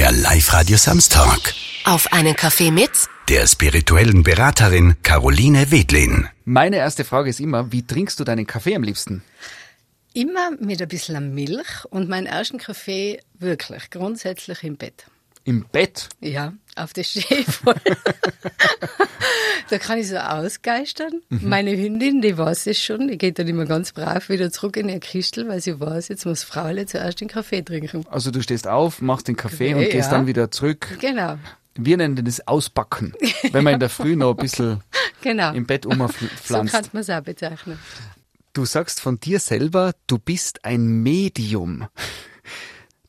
Der Live-Radio Samstag. Auf einen Kaffee mit Der spirituellen Beraterin Caroline Wedlin. Meine erste Frage ist immer, wie trinkst du deinen Kaffee am liebsten? Immer mit ein bisschen Milch und meinen ersten Kaffee wirklich grundsätzlich im Bett. Im Bett? Ja, auf der voll. da kann ich so ausgeistern. Mhm. Meine Hündin, die weiß es schon, die geht dann immer ganz brav wieder zurück in ihr Kistel, weil sie weiß, jetzt muss Fraule zuerst den Kaffee trinken. Also du stehst auf, machst den Kaffee und Ja. gehst dann wieder zurück. Genau, Wir nennen das Ausbacken, wenn man in der Früh noch ein bisschen genau. im Bett so umpflanzt. kann man es auch bezeichnen. Du sagst von dir selber, du bist ein Medium.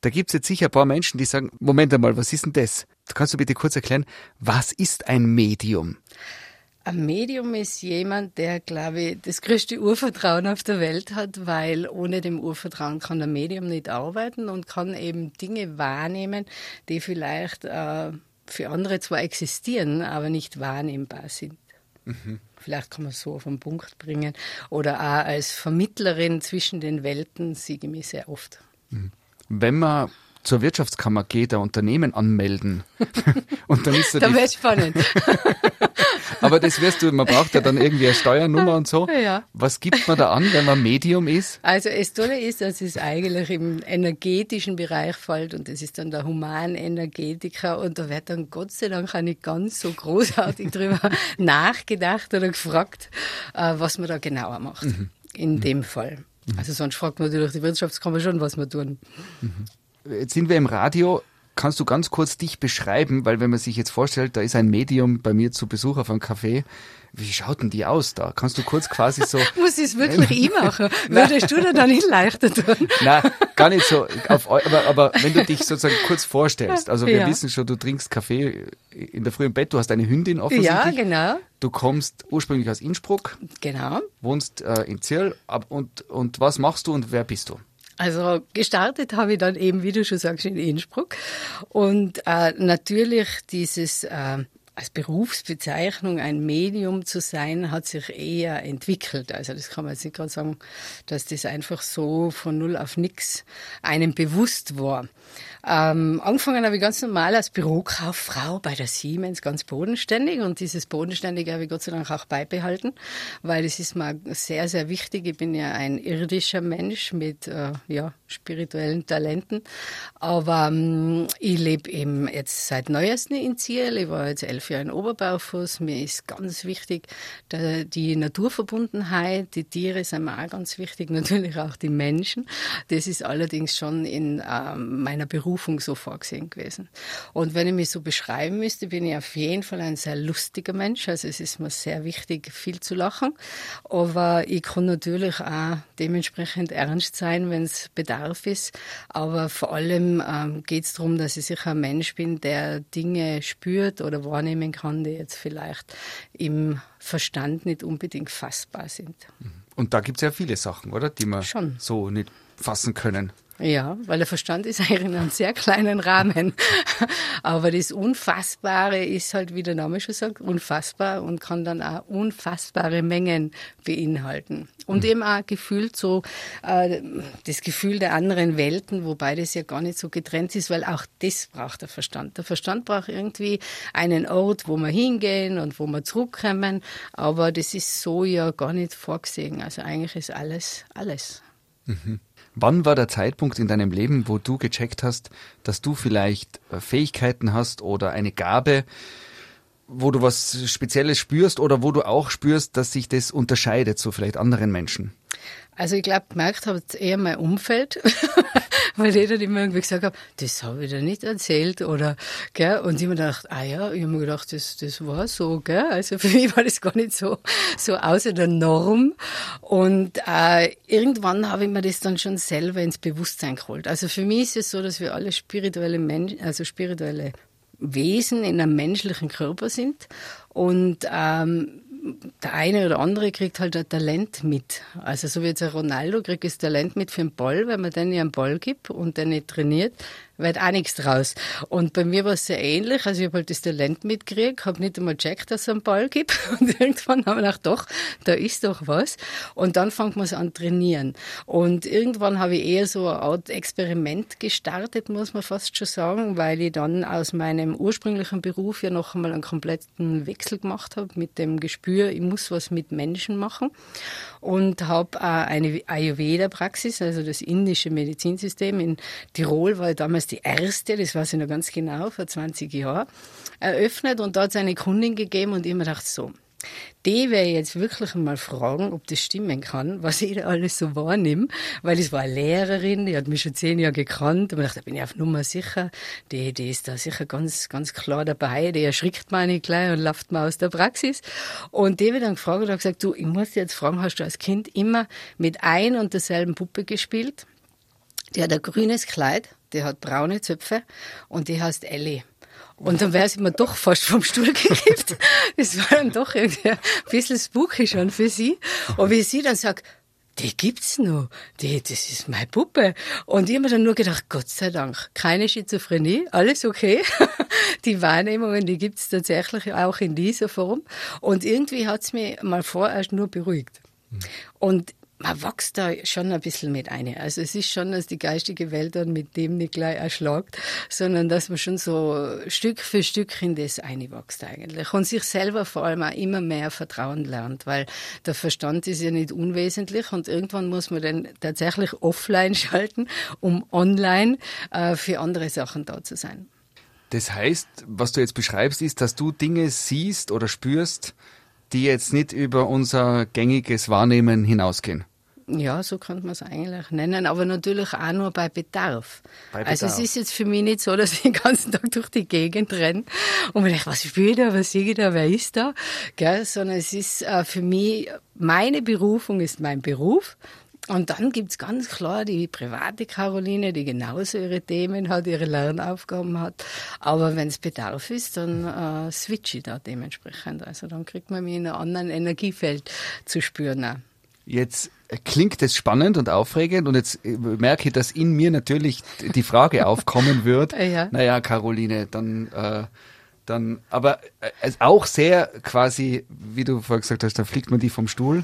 Da gibt's jetzt sicher ein paar Menschen, die sagen, Moment einmal, was ist denn das? Kannst du bitte kurz erklären, was ist ein Medium? Ein Medium ist jemand, der, glaube ich, das größte Urvertrauen auf der Welt hat, weil ohne dem Urvertrauen kann der Medium nicht arbeiten und kann eben Dinge wahrnehmen, die vielleicht äh, für andere zwar existieren, aber nicht wahrnehmbar sind. Vielleicht kann man es so auf den Punkt bringen. Oder auch als Vermittlerin zwischen den Welten sehe ich mich sehr oft. Wenn man zur Wirtschaftskammer geht, ein Unternehmen anmelden und dann ist so Da wäre es spannend. Aber das wirst du, man braucht ja dann irgendwie eine Steuernummer und so. Ja. Was gibt man da an, wenn man Medium ist? Also das Tolle ist, dass es eigentlich im energetischen Bereich fällt und das ist dann der Humanenergetiker und da wird dann Gott sei Dank auch nicht ganz so großartig drüber nachgedacht oder gefragt, äh, was man da genauer macht. In dem Fall. Also sonst fragt man natürlich die Wirtschaftskammer schon, was wir tun. Jetzt sind wir im Radio. Kannst du ganz kurz dich beschreiben, weil wenn man sich jetzt vorstellt, da ist ein Medium bei mir zu Besuch auf einem Café. Wie schaut denn die aus da? Kannst du kurz quasi so, Muss ich es wirklich ich machen? Würdest du dir da nicht leichter tun? na, gar nicht so, auf, aber, aber wenn du dich sozusagen kurz vorstellst, also wir Ja. wissen schon, du trinkst Kaffee in der Früh im Bett, du hast eine Hündin offensichtlich. Ja, genau. Du kommst ursprünglich aus Innsbruck, Genau. wohnst äh, in Zirl ab, und, und was machst du und wer bist du? Also gestartet habe ich dann eben, wie du schon sagst, in Innsbruck. Und äh, natürlich dieses äh, als Berufsbezeichnung ein Medium zu sein, hat sich eher entwickelt. Also das kann man jetzt nicht gerade sagen, dass das einfach so von null auf nix einem bewusst war. Ähm, angefangen habe ich ganz normal als Bürokauffrau bei der Siemens, ganz bodenständig. Und dieses Bodenständige habe ich Gott sei Dank auch beibehalten, weil es ist mir sehr, sehr wichtig. Ich bin ja ein irdischer Mensch mit äh, ja, spirituellen Talenten. Aber ähm, ich lebe eben jetzt seit neuestem in Ziel. Ich war jetzt elf Jahre in Oberbaufuß. Mir ist ganz wichtig da, die Naturverbundenheit. Die Tiere sind mir auch ganz wichtig, natürlich auch die Menschen. Das ist allerdings schon in ähm, meiner Berufung so vorgesehen gewesen. Und wenn ich mich so beschreiben müsste, bin ich auf jeden Fall ein sehr lustiger Mensch. Also es ist mir sehr wichtig, viel zu lachen. Aber ich kann natürlich auch dementsprechend ernst sein, wenn es Bedarf ist. Aber vor allem ähm, geht es darum, dass ich sicher ein Mensch bin, der Dinge spürt oder wahrnehmen kann, die jetzt vielleicht im Verstand nicht unbedingt fassbar sind. Und da gibt's ja viele Sachen, oder? Die man Schon. so nicht fassen können. Ja, weil der Verstand ist eigentlich in einem sehr kleinen Rahmen. Aber das Unfassbare ist halt, wie der Name schon sagt, unfassbar und kann dann auch unfassbare Mengen beinhalten. Und eben auch gefühlt so äh, das Gefühl der anderen Welten, wobei das ja gar nicht so getrennt ist, weil auch das braucht der Verstand. Der Verstand braucht irgendwie einen Ort, wo wir hingehen und wo wir zurückkommen. Aber das ist so ja gar nicht vorgesehen. Also eigentlich ist alles, alles. Wann war der Zeitpunkt in deinem Leben, wo du gecheckt hast, dass du vielleicht äh, Fähigkeiten hast oder eine Gabe, wo du was Spezielles spürst oder wo du auch spürst, dass sich das unterscheidet zu vielleicht anderen Menschen? Also ich glaube, gemerkt habe es eher mein Umfeld, weil jeder immer irgendwie gesagt hat, das habe ich dir nicht erzählt oder, gell, und ich mir gedacht, ah ja, ich habe mir gedacht, das, das war so, gell, also für mich war das gar nicht so, so außer der Norm. Und äh, irgendwann habe ich mir das dann schon selber ins Bewusstsein geholt. Also für mich ist es so, dass wir alle spirituelle Menschen, also spirituelle Wesen in einem menschlichen Körper sind. Und ähm, der eine oder andere kriegt halt ein Talent mit. Also so wie jetzt ein Ronaldo kriegt das Talent mit für den Ball, wenn man den ja einen Ball gibt und den nicht trainiert, wird auch nichts draus. Und bei mir war es sehr ähnlich. Also ich habe halt das Talent mitgekriegt, habe nicht einmal gecheckt, dass es einen Ball gibt. Und irgendwann haben wir gedacht, doch, da ist doch was. Und dann fängt man es an trainieren. Und irgendwann habe ich eher so eine Art Experiment gestartet, muss man fast schon sagen, weil ich dann aus meinem ursprünglichen Beruf ja noch einmal einen kompletten Wechsel gemacht habe mit dem Gespür, ich muss was mit Menschen machen und habe eine Ayurveda-Praxis, also das indische Medizinsystem in Tirol war damals die erste, das weiß ich noch ganz genau, vor 20 Jahren, eröffnet und es eine Kundin gegeben und ich mir dachte so, die ich jetzt wirklich mal fragen, ob das stimmen kann, was ich da alles so wahrnehme, weil es war eine Lehrerin, die hat mich schon zehn Jahre gekannt und ich dachte, da bin ich auf Nummer sicher, die, die ist da sicher ganz, ganz klar dabei, die erschrickt mich nicht gleich und läuft mal aus der Praxis. Und die wird dann gefragt und hat gesagt, du, ich muss dir jetzt fragen, hast du als Kind immer mit ein und derselben Puppe gespielt? Die hat ein grünes Kleid, die hat braune Zöpfe und die heißt Ellie. Und dann wäre sie mir doch fast vom Stuhl gekippt. Das war dann doch irgendwie ein bisschen spooky schon für sie. Und wie sie dann sagt, die gibt's noch. Die, das ist meine Puppe. Und ich habe mir dann nur gedacht, Gott sei Dank, keine Schizophrenie, alles okay. Die Wahrnehmungen, die gibt's tatsächlich auch in dieser Form. Und irgendwie hat's mich mal vorerst nur beruhigt. Und man wächst da schon ein bisschen mit ein. Also es ist schon, dass die geistige Welt dann mit dem nicht gleich erschlagt, sondern dass man schon so Stück für Stück in das einwächst eigentlich. Und sich selber vor allem auch immer mehr vertrauen lernt, weil der Verstand ist ja nicht unwesentlich und irgendwann muss man dann tatsächlich offline schalten, um online äh, für andere Sachen da zu sein. Das heißt, was du jetzt beschreibst, ist, dass du Dinge siehst oder spürst, die jetzt nicht über unser gängiges Wahrnehmen hinausgehen. Ja, so könnte man es eigentlich nennen, aber natürlich auch nur bei Bedarf. bei Bedarf. Also es ist jetzt für mich nicht so, dass ich den ganzen Tag durch die Gegend renne und mir denke, was spiele ich da, was sehe ich da, wer ist da? Gell? Sondern es ist äh, für mich, meine Berufung ist mein Beruf. Und dann gibt's ganz klar die private Caroline, die genauso ihre Themen hat, ihre Lernaufgaben hat. Aber wenn es Bedarf ist, dann äh, switche ich da dementsprechend. Also dann kriegt man mich in einem anderen Energiefeld zu spüren. Auch. Jetzt klingt es spannend und aufregend und jetzt äh, merke ich, dass in mir natürlich die Frage aufkommen wird. ja. Naja, Caroline, dann, äh, dann, aber äh, auch sehr quasi, wie du vorher gesagt hast, da fliegt man die vom Stuhl.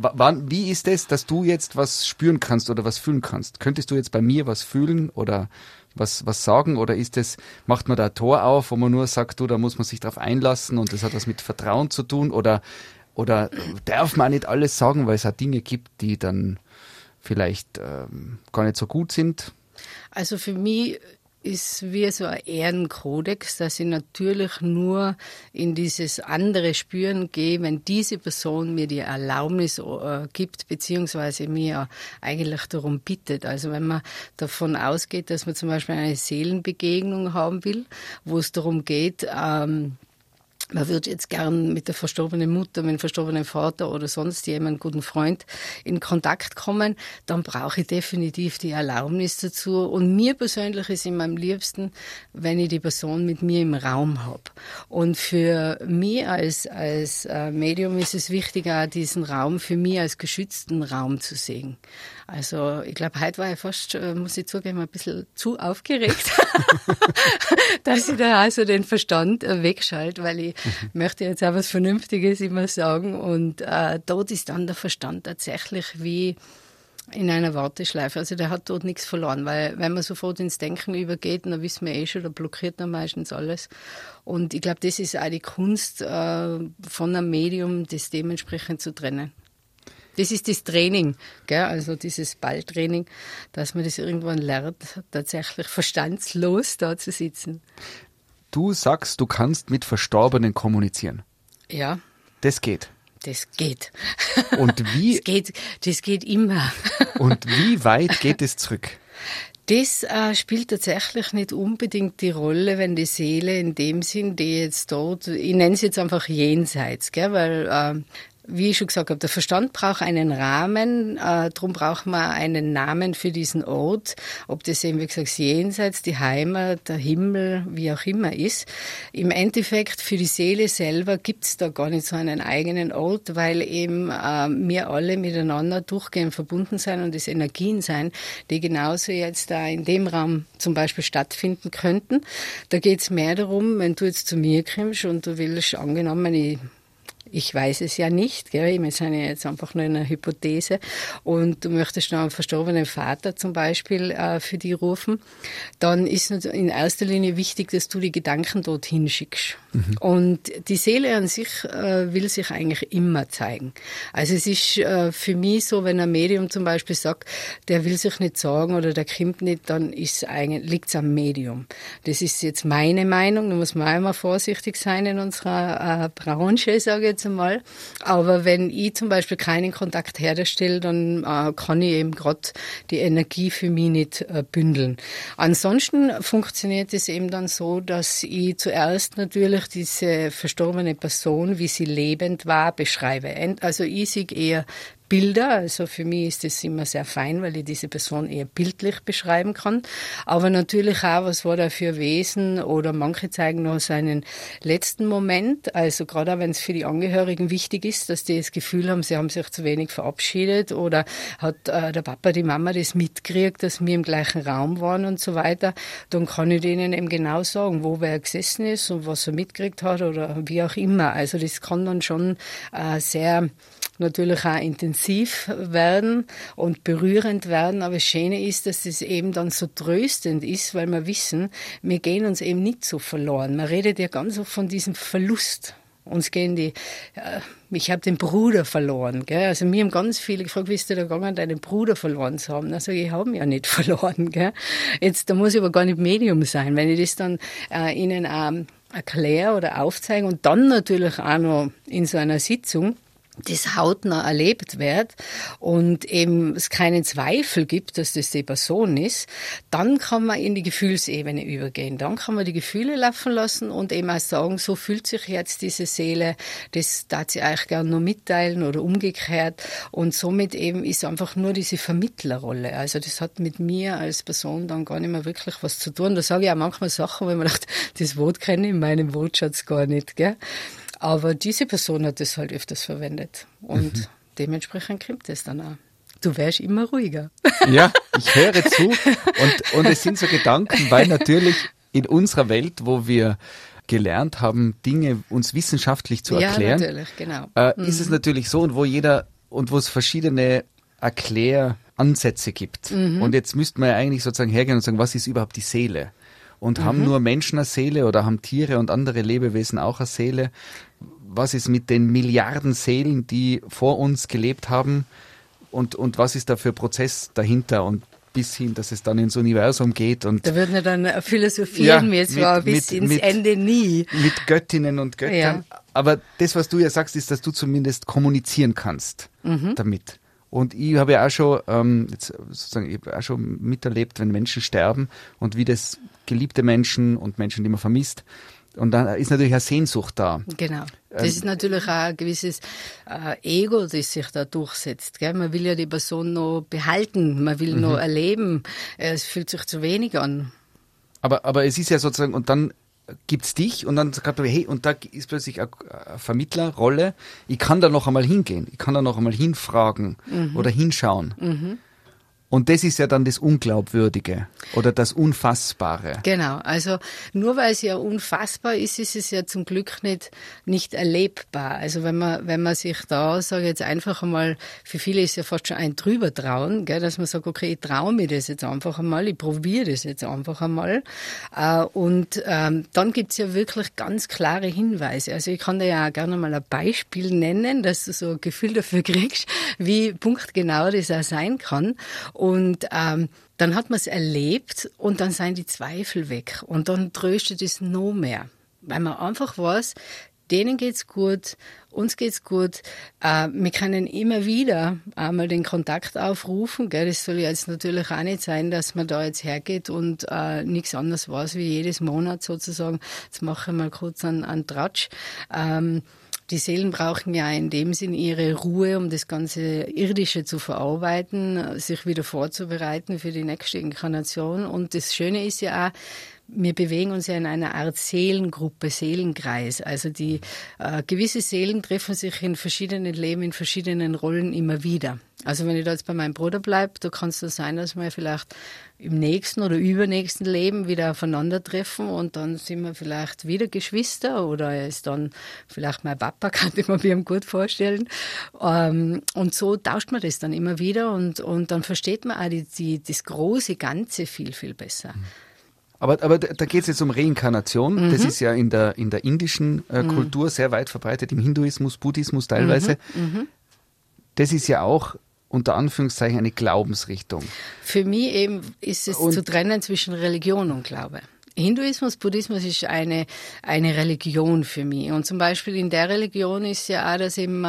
Wann, wie ist es, dass du jetzt was spüren kannst oder was fühlen kannst? Könntest du jetzt bei mir was fühlen oder was, was sagen? Oder ist es, macht man da ein Tor auf, wo man nur sagt, du, da muss man sich drauf einlassen und das hat was mit Vertrauen zu tun? Oder oder darf man nicht alles sagen, weil es auch Dinge gibt, die dann vielleicht ähm, gar nicht so gut sind? Also für mich ist wie so ein Ehrenkodex, dass ich natürlich nur in dieses andere Spüren gehe, wenn diese Person mir die Erlaubnis äh, gibt, beziehungsweise mir eigentlich darum bittet. Also wenn man davon ausgeht, dass man zum Beispiel eine Seelenbegegnung haben will, wo es darum geht, ähm, man würde jetzt gern mit der verstorbenen Mutter, mit dem verstorbenen Vater oder sonst jemandem, guten Freund, in Kontakt kommen, dann brauche ich definitiv die Erlaubnis dazu. Und mir persönlich ist immer am liebsten, wenn ich die Person mit mir im Raum habe. Und für mich als, als äh, Medium ist es wichtig, auch diesen Raum für mich als geschützten Raum zu sehen. Also ich glaube, heute war ich fast, äh, muss ich zugeben, ein bisschen zu aufgeregt, dass ich da also den Verstand äh, wegschalte, weil ich. Möchte jetzt auch was Vernünftiges immer sagen. Und äh, dort ist dann der Verstand tatsächlich wie in einer Warteschleife. Also der hat dort nichts verloren, weil wenn man sofort ins Denken übergeht, dann wissen wir eh schon, da blockiert man meistens alles. Und ich glaube, das ist auch die Kunst äh, von einem Medium, das dementsprechend zu trennen. Das ist das Training, gell? also dieses Balltraining, dass man das irgendwann lernt, tatsächlich verstandslos da zu sitzen. Du sagst, du kannst mit Verstorbenen kommunizieren. Ja. Das geht. Das geht. Und wie? Das geht, das geht immer. Und wie weit geht es zurück? Das äh, spielt tatsächlich nicht unbedingt die Rolle, wenn die Seele in dem Sinn, die jetzt dort, ich nenne es jetzt einfach jenseits, gell, weil äh, wie ich schon gesagt habe, der Verstand braucht einen Rahmen, äh, darum braucht man einen Namen für diesen Ort, ob das eben, wie gesagt, jenseits, die Heimat, der Himmel, wie auch immer ist. Im Endeffekt für die Seele selber gibt's da gar nicht so einen eigenen Ort, weil eben äh, wir alle miteinander durchgehend verbunden sein und es Energien sein, die genauso jetzt da in dem Raum zum Beispiel stattfinden könnten. Da geht's mehr darum, wenn du jetzt zu mir kommst und du willst angenommen, ich ich weiß es ja nicht, gell? wir sind ja jetzt einfach nur in einer Hypothese und du möchtest noch einen verstorbenen Vater zum Beispiel äh, für die rufen, dann ist in erster Linie wichtig, dass du die Gedanken dorthin schickst. Mhm. Und die Seele an sich äh, will sich eigentlich immer zeigen. Also es ist äh, für mich so, wenn ein Medium zum Beispiel sagt, der will sich nicht sagen oder der kommt nicht, dann ist eigentlich, liegt's am Medium. Das ist jetzt meine Meinung, da muss man einmal vorsichtig sein in unserer äh, Branche, sage ich jetzt einmal. Aber wenn ich zum Beispiel keinen Kontakt herstelle, dann äh, kann ich eben gerade die Energie für mich nicht äh, bündeln. Ansonsten funktioniert es eben dann so, dass ich zuerst natürlich diese verstorbene Person, wie sie lebend war, beschreibe. Also ich sehe eher Bilder. Also für mich ist das immer sehr fein, weil ich diese Person eher bildlich beschreiben kann. Aber natürlich auch, was war da für Wesen oder manche zeigen noch seinen letzten Moment. Also gerade auch, wenn es für die Angehörigen wichtig ist, dass die das Gefühl haben, sie haben sich zu wenig verabschiedet oder hat äh, der Papa, die Mama das mitgekriegt, dass wir im gleichen Raum waren und so weiter, dann kann ich denen eben genau sagen, wo wer gesessen ist und was er mitgekriegt hat oder wie auch immer. Also das kann dann schon äh, sehr natürlich auch intensiv werden und berührend werden. Aber das Schöne ist, dass es eben dann so tröstend ist, weil wir wissen, wir gehen uns eben nicht so verloren. Man redet ja ganz oft von diesem Verlust. Uns gehen die, äh, ich habe den Bruder verloren. Gell? Also mir haben ganz viele gefragt, wie ist du da gegangen, deinen Bruder verloren zu haben? Also ich habe ihn ja nicht verloren. Gell? Jetzt, da muss ich aber gar nicht Medium sein. Wenn ich das dann äh, ihnen ähm, erkläre oder aufzeige und dann natürlich auch noch in so einer Sitzung, das hautnah erlebt wird und eben es keinen Zweifel gibt, dass das die Person ist, dann kann man in die Gefühlsebene übergehen. Dann kann man die Gefühle laufen lassen und eben auch sagen, so fühlt sich jetzt diese Seele, das darf sie eigentlich gerne nur mitteilen oder umgekehrt. Und somit eben ist einfach nur diese Vermittlerrolle. Also das hat mit mir als Person dann gar nicht mehr wirklich was zu tun. Da sage ich auch manchmal Sachen, wo ich mir dachte, das Wort kenne ich in meinem Wortschatz gar nicht. Gell? Aber diese Person hat das halt öfters verwendet. Und mhm. dementsprechend kommt es dann auch. Du wärst immer ruhiger. Ja, ich höre zu. Und, und es sind so Gedanken, weil natürlich in unserer Welt, wo wir gelernt haben, Dinge uns wissenschaftlich zu erklären, ja, natürlich, genau. Äh, mhm. ist es natürlich so und wo jeder und wo es verschiedene Erkläransätze gibt. Mhm. Und jetzt müsste man ja eigentlich sozusagen hergehen und sagen, was ist überhaupt die Seele? Und mhm. haben nur Menschen eine Seele oder haben Tiere und andere Lebewesen auch eine Seele? Was ist mit den Milliarden Seelen, die vor uns gelebt haben? Und, und was ist da für Prozess dahinter? Und bis hin, dass es dann ins Universum geht. Und da würden wir dann philosophieren ja, wir zwar bis ins mit, Ende nie. Mit Göttinnen und Göttern. Ja. Aber das, was du ja sagst, ist, dass du zumindest kommunizieren kannst mhm. damit. Und ich habe ja auch schon, ähm, jetzt sozusagen, ich auch schon miterlebt, wenn Menschen sterben und wie das geliebte Menschen und Menschen, die man vermisst. Und dann ist natürlich eine Sehnsucht da. Genau. Das ähm, ist natürlich auch ein gewisses äh, Ego, das sich da durchsetzt. Gell? Man will ja die Person noch behalten, man will mhm. noch erleben. Es fühlt sich zu wenig an. Aber, aber es ist ja sozusagen, und dann gibt's dich und dann sagt man, hey, und da ist plötzlich eine Vermittlerrolle. Ich kann da noch einmal hingehen, ich kann da noch einmal hinfragen mhm. oder hinschauen. Mhm. Und das ist ja dann das Unglaubwürdige oder das Unfassbare. Genau, also nur weil es ja unfassbar ist, ist es ja zum Glück nicht, nicht erlebbar. Also wenn man, wenn man sich da, sage ich jetzt einfach einmal, für viele ist ja fast schon ein drüber trauen, gell, dass man sagt, okay, ich traue mir das jetzt einfach einmal, ich probiere das jetzt einfach einmal. Äh, und ähm, dann gibt's ja wirklich ganz klare Hinweise. Also ich kann dir ja auch gerne mal ein Beispiel nennen, dass du so ein Gefühl dafür kriegst, wie punktgenau das auch sein kann. Und ähm, dann hat man es erlebt und dann seien die Zweifel weg. Und dann tröstet es noch mehr. Weil man einfach weiß, denen geht's gut, uns geht's gut. Äh, wir können immer wieder einmal den Kontakt aufrufen. Gell? Das soll jetzt natürlich auch nicht sein, dass man da jetzt hergeht und äh, nichts anderes weiß wie jedes Monat sozusagen. Jetzt mache ich mal kurz einen, einen Tratsch. Ähm, die Seelen brauchen ja in dem Sinn ihre Ruhe, um das ganze Irdische zu verarbeiten, sich wieder vorzubereiten für die nächste Inkarnation. Und das Schöne ist ja auch, wir bewegen uns ja in einer Art Seelengruppe, Seelenkreis. Also die äh, gewisse Seelen treffen sich in verschiedenen Leben, in verschiedenen Rollen immer wieder. Also wenn ich da jetzt bei meinem Bruder bleibe, da kann es sein, dass wir vielleicht im nächsten oder übernächsten Leben wieder aufeinandertreffen und dann sind wir vielleicht wieder Geschwister oder er ist dann vielleicht mein Papa, kann ich mir gut vorstellen. Ähm, und so tauscht man das dann immer wieder und, und dann versteht man auch die, die, das große Ganze viel, viel besser. Mhm. Aber, aber da geht es jetzt um Reinkarnation. Mhm. Das ist ja in der, in der indischen äh, mhm. Kultur sehr weit verbreitet, im Hinduismus, Buddhismus teilweise. Mhm. mhm. Das ist ja auch unter Anführungszeichen eine Glaubensrichtung. Für mich eben ist es und zu trennen zwischen Religion und Glaube. Hinduismus, Buddhismus ist eine, eine Religion für mich. Und zum Beispiel in der Religion ist ja auch, dass eben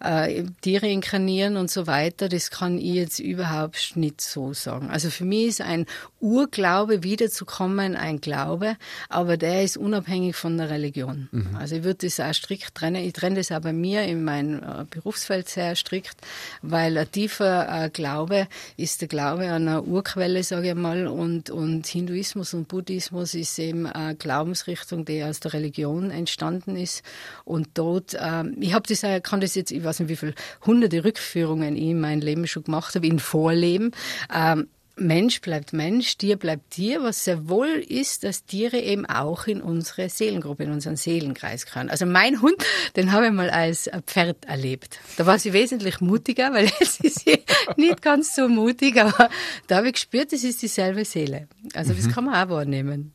äh, Tiere inkarnieren und so weiter. Das kann ich jetzt überhaupt nicht so sagen. Also für mich ist ein Urglaube wiederzukommen ein Glaube, aber der ist unabhängig von der Religion. Mhm. Also ich würde das auch strikt trennen. Ich trenne das auch bei mir in meinem äh, Berufsfeld sehr strikt, weil ein tiefer äh, Glaube ist der Glaube an eine Urquelle, sage ich mal, und, und Hinduismus und Buddhismus das ist eben eine Glaubensrichtung, die aus der Religion entstanden ist. Und dort, ähm, ich habe das, kann das jetzt, ich weiß nicht, wie viele hunderte Rückführungen ich in mein Leben schon gemacht habe, in Vorleben. Ähm, Mensch bleibt Mensch, Tier bleibt Tier, was sehr wohl ist, dass Tiere eben auch in unsere Seelengruppe, in unseren Seelenkreis gehören. Also mein Hund, den habe ich mal als Pferd erlebt. Da war sie wesentlich mutiger, weil jetzt ist sie nicht ganz so mutig, aber da habe ich gespürt, das ist dieselbe Seele. Also das mhm. kann man auch wahrnehmen.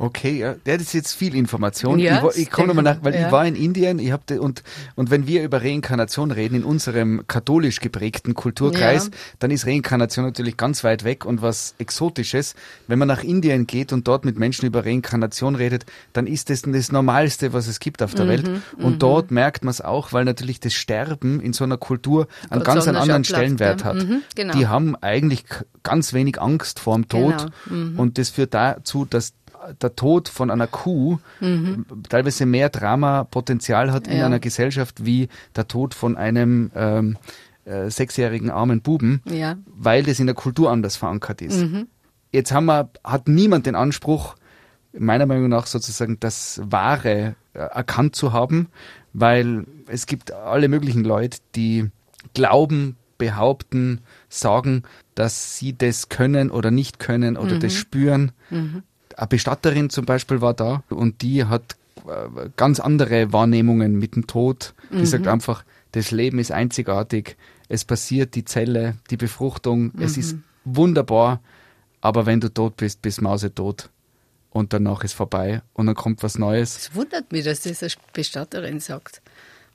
Okay, ja, das ist jetzt viel Information. Ja, ich, ich komme nochmal nach, weil ja. ich war in Indien, ich habe und und wenn wir über Reinkarnation reden in unserem katholisch geprägten Kulturkreis, ja. dann ist Reinkarnation natürlich ganz weit weg und was Exotisches. Wenn man nach Indien geht und dort mit Menschen über Reinkarnation redet, dann ist das das Normalste, was es gibt auf der mhm, Welt. Und mhm. dort merkt man es auch, weil natürlich das Sterben in so einer Kultur einen ganz einen anderen Stellenwert hat. Mhm, genau. Die haben eigentlich ganz wenig Angst vor dem Tod genau. Mhm. und das führt dazu, dass der Tod von einer Kuh mhm. teilweise mehr Dramapotenzial hat ja. in einer Gesellschaft wie der Tod von einem ähm, äh, sechsjährigen armen Buben, ja. weil das in der Kultur anders verankert ist. Mhm. Jetzt haben wir, hat niemand den Anspruch, meiner Meinung nach sozusagen das Wahre äh, erkannt zu haben, weil es gibt alle möglichen Leute, die glauben, behaupten, sagen, dass sie das können oder nicht können oder mhm. das spüren. Mhm. Eine Bestatterin zum Beispiel war da und die hat äh, ganz andere Wahrnehmungen mit dem Tod. Die mhm. sagt einfach, das Leben ist einzigartig, es passiert die Zelle, die Befruchtung, mhm. es ist wunderbar, aber wenn du tot bist, bist Mause tot. Und danach ist vorbei und dann kommt was Neues. Es wundert mich, dass das eine Bestatterin sagt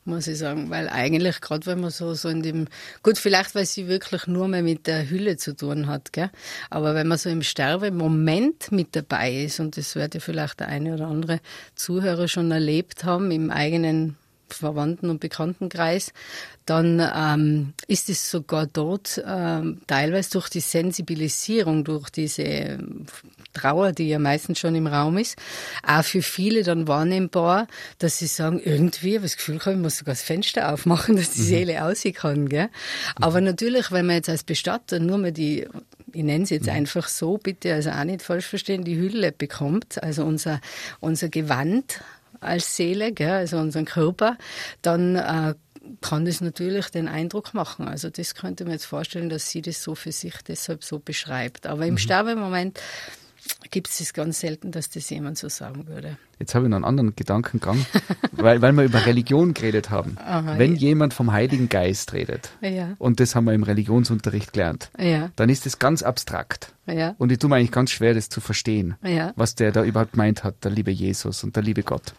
muss ich sagen, weil eigentlich gerade wenn man so so in dem gut vielleicht weil sie wirklich nur mehr mit der Hülle zu tun hat, gell? Aber wenn man so im Sterbemoment mit dabei ist und das wird ja vielleicht der eine oder andere Zuhörer schon erlebt haben im eigenen Verwandten- und Bekanntenkreis, dann ähm, ist es sogar dort ähm, teilweise durch die Sensibilisierung, durch diese Trauer, die ja meistens schon im Raum ist, auch für viele dann wahrnehmbar, dass sie sagen, irgendwie, habe das Gefühl, ich muss sogar das Fenster aufmachen, dass die mhm. Seele aussehen kann. Gell? Aber natürlich, wenn man jetzt als Bestatter nur mal die ich nenne es jetzt mhm. einfach so, bitte also auch nicht falsch verstehen, die Hülle bekommt, also unser, unser Gewand als Seele, gell, also unseren Körper, dann äh, kann das natürlich den Eindruck machen. Also das könnte man jetzt vorstellen, dass sie das so für sich deshalb so beschreibt. Aber im mhm. Sterbemoment gibt es ganz selten, dass das jemand so sagen würde. Jetzt habe ich noch einen anderen Gedankengang, weil, weil wir über Religion geredet haben. Aha, Wenn ja. jemand vom Heiligen Geist redet, ja. und das haben wir im Religionsunterricht gelernt, ja. dann ist das ganz abstrakt. Und ich tue mir eigentlich ganz schwer, das zu verstehen, was der da überhaupt gemeint hat, der liebe Jesus und der liebe Gott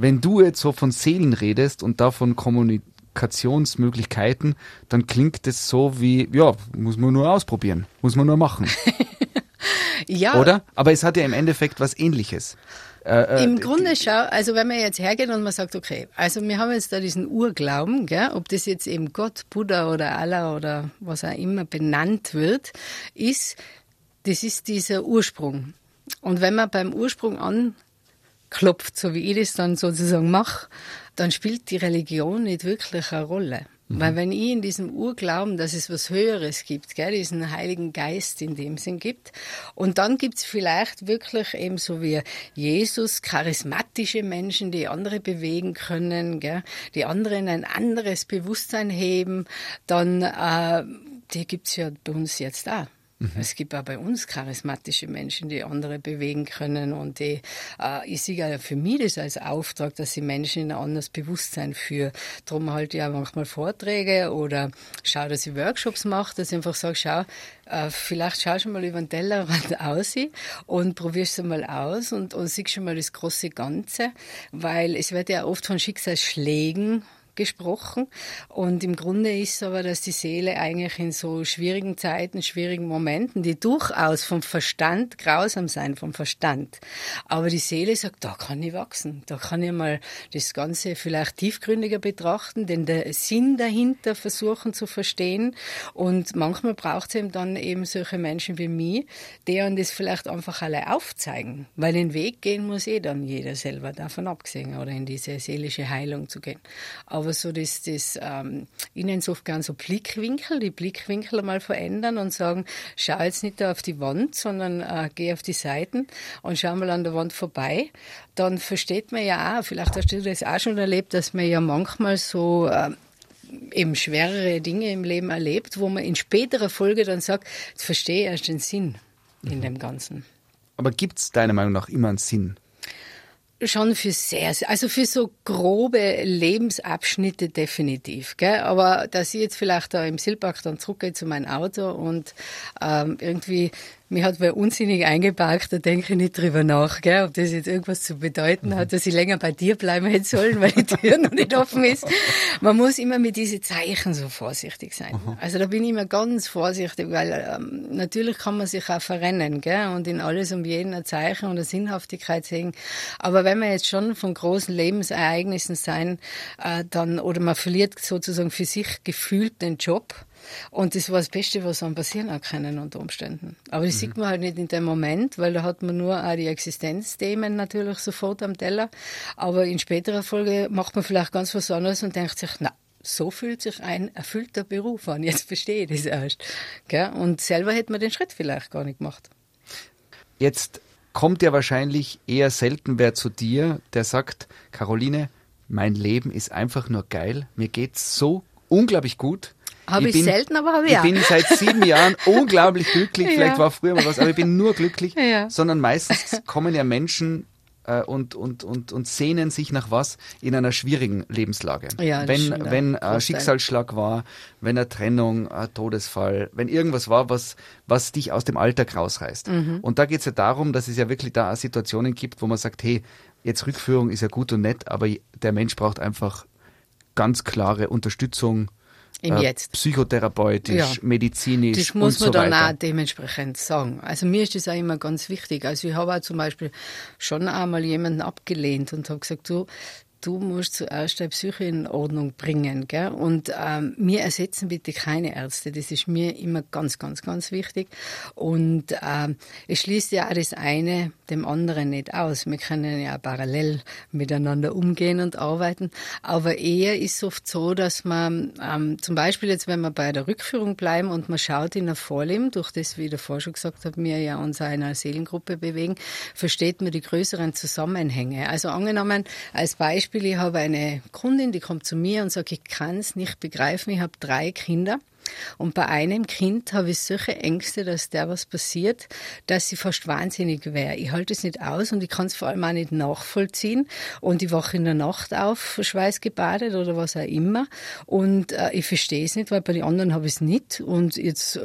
wenn du jetzt so von Seelen redest und davon Kommunikationsmöglichkeiten, dann klingt es so wie, ja, muss man nur ausprobieren, muss man nur machen. ja. Oder? Aber es hat ja im Endeffekt was ähnliches. Äh, äh, Im Grunde schau, also wenn man jetzt hergeht und man sagt, okay, also wir haben jetzt da diesen Urglauben, gell, ob das jetzt eben Gott, Buddha oder Allah oder was auch immer benannt wird, ist, das ist dieser Ursprung. Und wenn man beim Ursprung an klopft, so wie ich das dann sozusagen mache, dann spielt die Religion nicht wirklich eine Rolle. Mhm. Weil wenn ich in diesem Urglauben, dass es was Höheres gibt, gell, diesen Heiligen Geist in dem Sinn gibt, und dann gibt's vielleicht wirklich eben so wie Jesus charismatische Menschen, die andere bewegen können, gell, die anderen ein anderes Bewusstsein heben, dann äh, die gibt's ja bei uns jetzt auch. Mhm. Es gibt auch bei uns charismatische Menschen, die andere bewegen können und die, äh, ich sehe ja für mich das als Auftrag, dass sie Menschen in ein anderes Bewusstsein führen. Darum halte ich auch manchmal Vorträge oder schaue, dass ich Workshops mache, dass ich einfach sage, schau, äh, vielleicht schaust du mal über den Tellerrand aus und probierst es mal aus und, und siehst schon mal das große Ganze, weil es wird ja oft von Schicksalsschlägen gesprochen. Und im Grunde ist aber, dass die Seele eigentlich in so schwierigen Zeiten, schwierigen Momenten, die durchaus vom Verstand grausam sein, vom Verstand. Aber die Seele sagt, da kann ich wachsen. Da kann ich mal das Ganze vielleicht tiefgründiger betrachten, den Sinn dahinter versuchen zu verstehen. Und manchmal braucht es eben dann eben solche Menschen wie mich, uns das vielleicht einfach alle aufzeigen. Weil den Weg gehen muss eh dann jeder selber, davon abgesehen, oder in diese seelische Heilung zu gehen. Aber aber so das, das ähm, ich nenne es oft gern so Blickwinkel, die Blickwinkel mal verändern und sagen, schau jetzt nicht da auf die Wand, sondern äh, geh auf die Seiten und schau mal an der Wand vorbei. Dann versteht man ja auch, vielleicht hast du das auch schon erlebt, dass man ja manchmal so äh, eben schwerere Dinge im Leben erlebt, wo man in späterer Folge dann sagt, jetzt verstehe ich erst den Sinn in mhm. dem Ganzen. Aber gibt es deiner Meinung nach immer einen Sinn? Schon für sehr, also für so grobe Lebensabschnitte definitiv. Gell? Aber dass ich jetzt vielleicht da im Silbach dann zurückgehe zu meinem Auto und ähm, irgendwie mir hat wer unsinnig eingeparkt, da denke ich nicht drüber nach, gell, ob das jetzt irgendwas zu bedeuten hat, dass ich länger bei dir bleiben hätte sollen, weil die Tür noch nicht offen ist. Man muss immer mit diesen Zeichen so vorsichtig sein. Also da bin ich immer ganz vorsichtig, weil ähm, natürlich kann man sich auch verrennen gell, und in alles um jeden ein Zeichen und eine Sinnhaftigkeit sehen. Aber wenn wir jetzt schon von großen Lebensereignissen sein, äh, dann oder man verliert sozusagen für sich gefühlt den Job, und das war das Beste, was einem passieren kann unter Umständen. Aber das mhm. sieht man halt nicht in dem Moment, weil da hat man nur auch die Existenzthemen natürlich sofort am Teller. Aber in späterer Folge macht man vielleicht ganz was anderes und denkt sich, na, so fühlt sich ein erfüllter Beruf an. Jetzt verstehe ich das erst. Und selber hätte man den Schritt vielleicht gar nicht gemacht. Jetzt kommt ja wahrscheinlich eher selten wer zu dir, der sagt, Caroline, mein Leben ist einfach nur geil. Mir geht's so unglaublich gut. Habe ich, ich bin, selten, aber habe ich Ich bin seit sieben Jahren unglaublich glücklich. Ja. Vielleicht war früher mal was, aber ich bin nur glücklich. Ja. Sondern meistens kommen ja Menschen äh, und, und, und, und sehnen sich nach was in einer schwierigen Lebenslage. Ja, wenn wenn ein Schicksalsschlag war, wenn eine Trennung, ein Todesfall, wenn irgendwas war, was, was dich aus dem Alltag rausreißt. Mhm. Und da geht es ja darum, dass es ja wirklich da Situationen gibt, wo man sagt, hey, jetzt Rückführung ist ja gut und nett, aber der Mensch braucht einfach ganz klare Unterstützung, im äh, Jetzt. Psychotherapeutisch, ja. medizinisch. Das muss man so dann weiter. auch dementsprechend sagen. Also mir ist das auch immer ganz wichtig. Also ich habe auch zum Beispiel schon einmal jemanden abgelehnt und habe gesagt, du, du musst zuerst deine Psyche in Ordnung bringen. Gell? Und ähm, wir ersetzen bitte keine Ärzte. Das ist mir immer ganz, ganz, ganz wichtig. Und ähm, es schließt ja auch das eine dem anderen nicht aus. Wir können ja parallel miteinander umgehen und arbeiten. Aber eher ist es oft so, dass man ähm, zum Beispiel jetzt, wenn wir bei der Rückführung bleiben und man schaut in der Vorleben, durch das, wie davor schon gesagt habe, wir ja uns einer Seelengruppe bewegen, versteht man die größeren Zusammenhänge. Also angenommen, als Beispiel Beispiel, ich habe eine Kundin, die kommt zu mir und sagt, ich kann es nicht begreifen, ich habe drei Kinder. Und bei einem Kind habe ich solche Ängste, dass der was passiert, dass sie fast wahnsinnig wäre. Ich halte es nicht aus und ich kann es vor allem auch nicht nachvollziehen. Und ich wache in der Nacht auf, schweißgebadet oder was auch immer. Und äh, ich verstehe es nicht, weil bei den anderen habe ich es nicht. Und jetzt äh,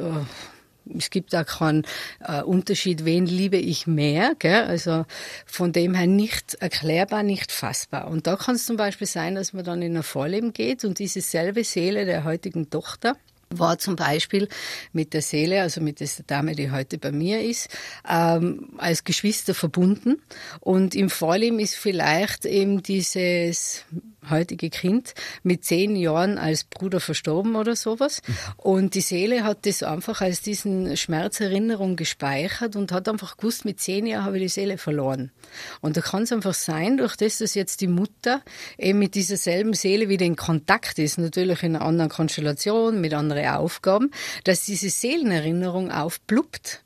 es gibt da keinen äh, Unterschied, wen liebe ich mehr. Gell? Also von dem her nicht erklärbar, nicht fassbar. Und da kann es zum Beispiel sein, dass man dann in ein Vorleben geht und diese selbe Seele der heutigen Tochter war zum Beispiel mit der Seele, also mit der Dame, die heute bei mir ist, ähm, als Geschwister verbunden. Und im Vorleben ist vielleicht eben dieses heutige Kind mit zehn Jahren als Bruder verstorben oder sowas. Und die Seele hat das einfach als diesen Schmerzerinnerung gespeichert und hat einfach gewusst, mit zehn Jahren habe ich die Seele verloren. Und da kann es einfach sein, durch das, dass jetzt die Mutter eben mit dieser selben Seele wieder in Kontakt ist, natürlich in einer anderen Konstellation, mit anderen Aufgaben, dass diese Seelenerinnerung aufpluppt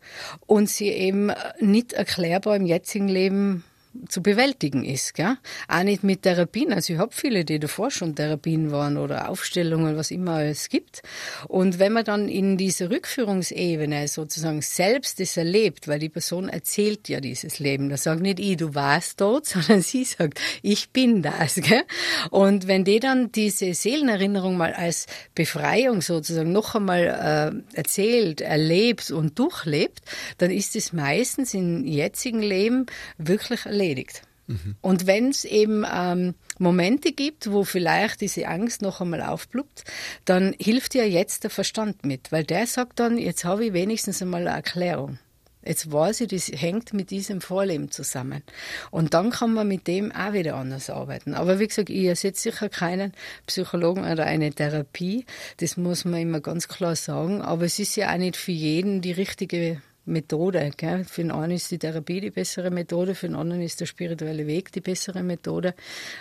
und sie eben nicht erklärbar im jetzigen Leben zu bewältigen ist. Gell? Auch nicht mit Therapien. Also ich habe viele, die davor schon Therapien waren oder Aufstellungen, was immer es gibt. Und wenn man dann in dieser Rückführungsebene sozusagen selbst das erlebt, weil die Person erzählt ja dieses Leben, da sagt nicht ich, du warst dort, sondern sie sagt, ich bin das. Gell? Und wenn die dann diese Seelenerinnerung mal als Befreiung sozusagen noch einmal äh, erzählt, erlebt und durchlebt, dann ist es meistens im jetzigen Leben wirklich erlebt erledigt. Mhm. Und wenn es eben ähm, Momente gibt, wo vielleicht diese Angst noch einmal aufpluppt, dann hilft ja jetzt der Verstand mit, weil der sagt dann, jetzt habe ich wenigstens einmal eine Erklärung. Jetzt weiß ich, das hängt mit diesem Vorleben zusammen. Und dann kann man mit dem auch wieder anders arbeiten. Aber wie gesagt, ich ersetze sicher keinen Psychologen oder eine Therapie. Das muss man immer ganz klar sagen. Aber es ist ja auch nicht für jeden die richtige Methode. Gell? Für den einen ist die Therapie die bessere Methode, für den anderen ist der spirituelle Weg die bessere Methode.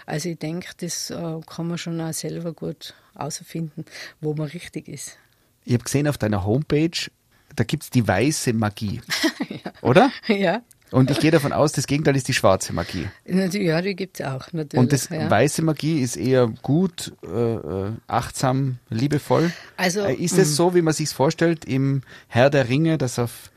Also ich denke, das äh, kann man schon auch selber gut herausfinden, wo man richtig ist. Ich habe gesehen auf deiner Homepage, da gibt es die weiße Magie. ja. Oder? Ja. Und ich gehe davon aus, das Gegenteil ist die schwarze Magie. Ja, die gibt es auch, natürlich. Und das ja. weiße Magie ist eher gut, äh, äh achtsam, liebevoll. Also, äh, ist es mm. so, wie man sich vorstellt, im Herr der Ringe, dass auf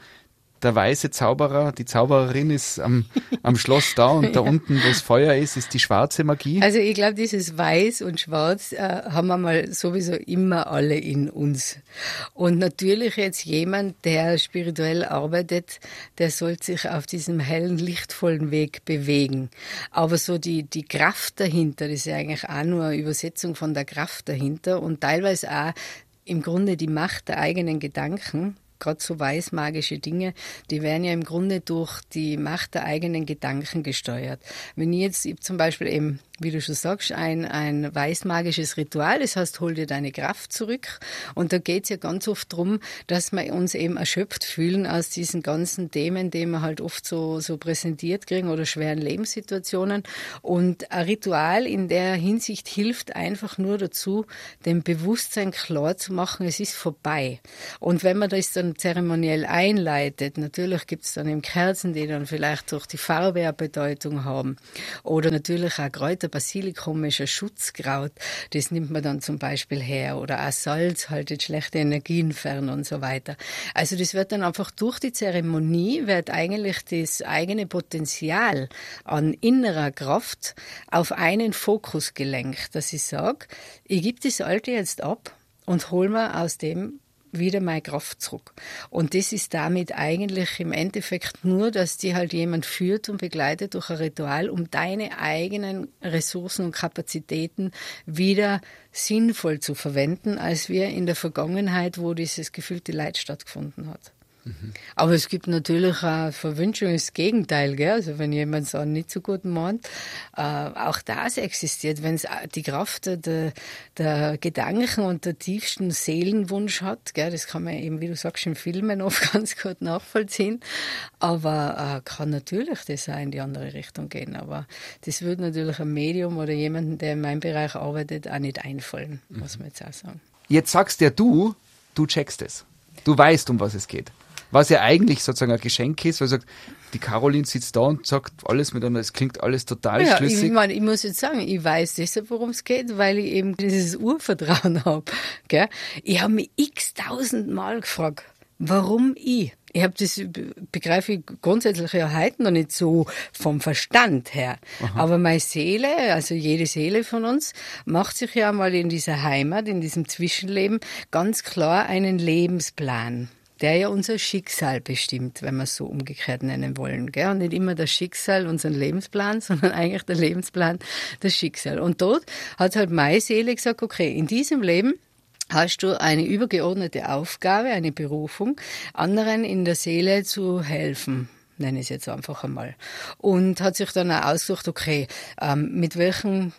der weiße Zauberer, die Zaubererin ist am, am Schloss da und da unten, wo das Feuer ist, ist die schwarze Magie. Also ich glaube, dieses Weiß und Schwarz äh, haben wir mal sowieso immer alle in uns. Und natürlich jetzt jemand, der spirituell arbeitet, der sollte sich auf diesem hellen, lichtvollen Weg bewegen. Aber so die, die Kraft dahinter, das ist ja eigentlich auch nur eine Übersetzung von der Kraft dahinter und teilweise auch im Grunde die Macht der eigenen Gedanken, gerade so weißmagische Dinge, die werden ja im Grunde durch die Macht der eigenen Gedanken gesteuert. Wenn ich jetzt zum Beispiel eben wie du schon sagst, ein, ein weißmagisches Ritual. Das heißt, hol dir deine Kraft zurück. Und da geht es ja ganz oft darum, dass wir uns eben erschöpft fühlen aus diesen ganzen Themen, die wir halt oft so, so präsentiert kriegen oder schweren Lebenssituationen. Und ein Ritual in der Hinsicht hilft einfach nur dazu, dem Bewusstsein klar zu machen, es ist vorbei. Und wenn man das dann zeremoniell einleitet, natürlich gibt es dann eben Kerzen, die dann vielleicht durch die Farbe eine Bedeutung haben. Oder natürlich auch Kräuter Basilikum ist ein Schutzkraut. Das nimmt man dann zum Beispiel her. Oder auch Salz haltet schlechte Energien fern und so weiter. Also das wird dann einfach durch die Zeremonie, wird eigentlich das eigene Potenzial an innerer Kraft auf einen Fokus gelenkt, dass ich sage, ich gebe das Alte jetzt ab und hol mir aus dem wieder meine Kraft zurück. Und das ist damit eigentlich im Endeffekt nur, dass die halt jemand führt und begleitet durch ein Ritual, um deine eigenen Ressourcen und Kapazitäten wieder sinnvoll zu verwenden, als wir in der Vergangenheit, wo dieses gefühlte Leid stattgefunden hat. Aber es gibt natürlich auch Verwünschungen, das Gegenteil, gell? Also wenn jemand es nicht so gut meint, äh, auch das existiert. Wenn es die Kraft der, der Gedanken und der tiefsten Seelenwunsch hat, gell? das kann man eben, wie du sagst, in Filmen oft ganz gut nachvollziehen, aber äh, kann natürlich das auch in die andere Richtung gehen. Aber das würde natürlich einem Medium oder jemanden, der in meinem Bereich arbeitet, auch nicht einfallen, muss man jetzt auch sagen. Jetzt sagst ja du, du checkst es. Du weißt, um was es geht was ja eigentlich sozusagen ein Geschenk ist, weil sagt, die Caroline sitzt da und sagt alles miteinander, es klingt alles total ja, schlüssig. Ich, meine, ich muss jetzt sagen, ich weiß deshalb, worum es geht, weil ich eben dieses Urvertrauen habe. Ich habe mich x-tausend Mal gefragt, warum ich? Ich habe das begreife ich grundsätzlich ja heute noch nicht so vom Verstand her. Aha. Aber meine Seele, also jede Seele von uns, macht sich ja mal in dieser Heimat, in diesem Zwischenleben ganz klar einen Lebensplan der ja unser Schicksal bestimmt, wenn wir es so umgekehrt nennen wollen. Gell? Und nicht immer das Schicksal unseren Lebensplan, sondern eigentlich der Lebensplan das Schicksal. Und dort hat halt meine Seele gesagt, okay, in diesem Leben hast du eine übergeordnete Aufgabe, eine Berufung, anderen in der Seele zu helfen nenne ich es jetzt einfach einmal. Und hat sich dann auch ausgesucht, okay, ähm, mit welchen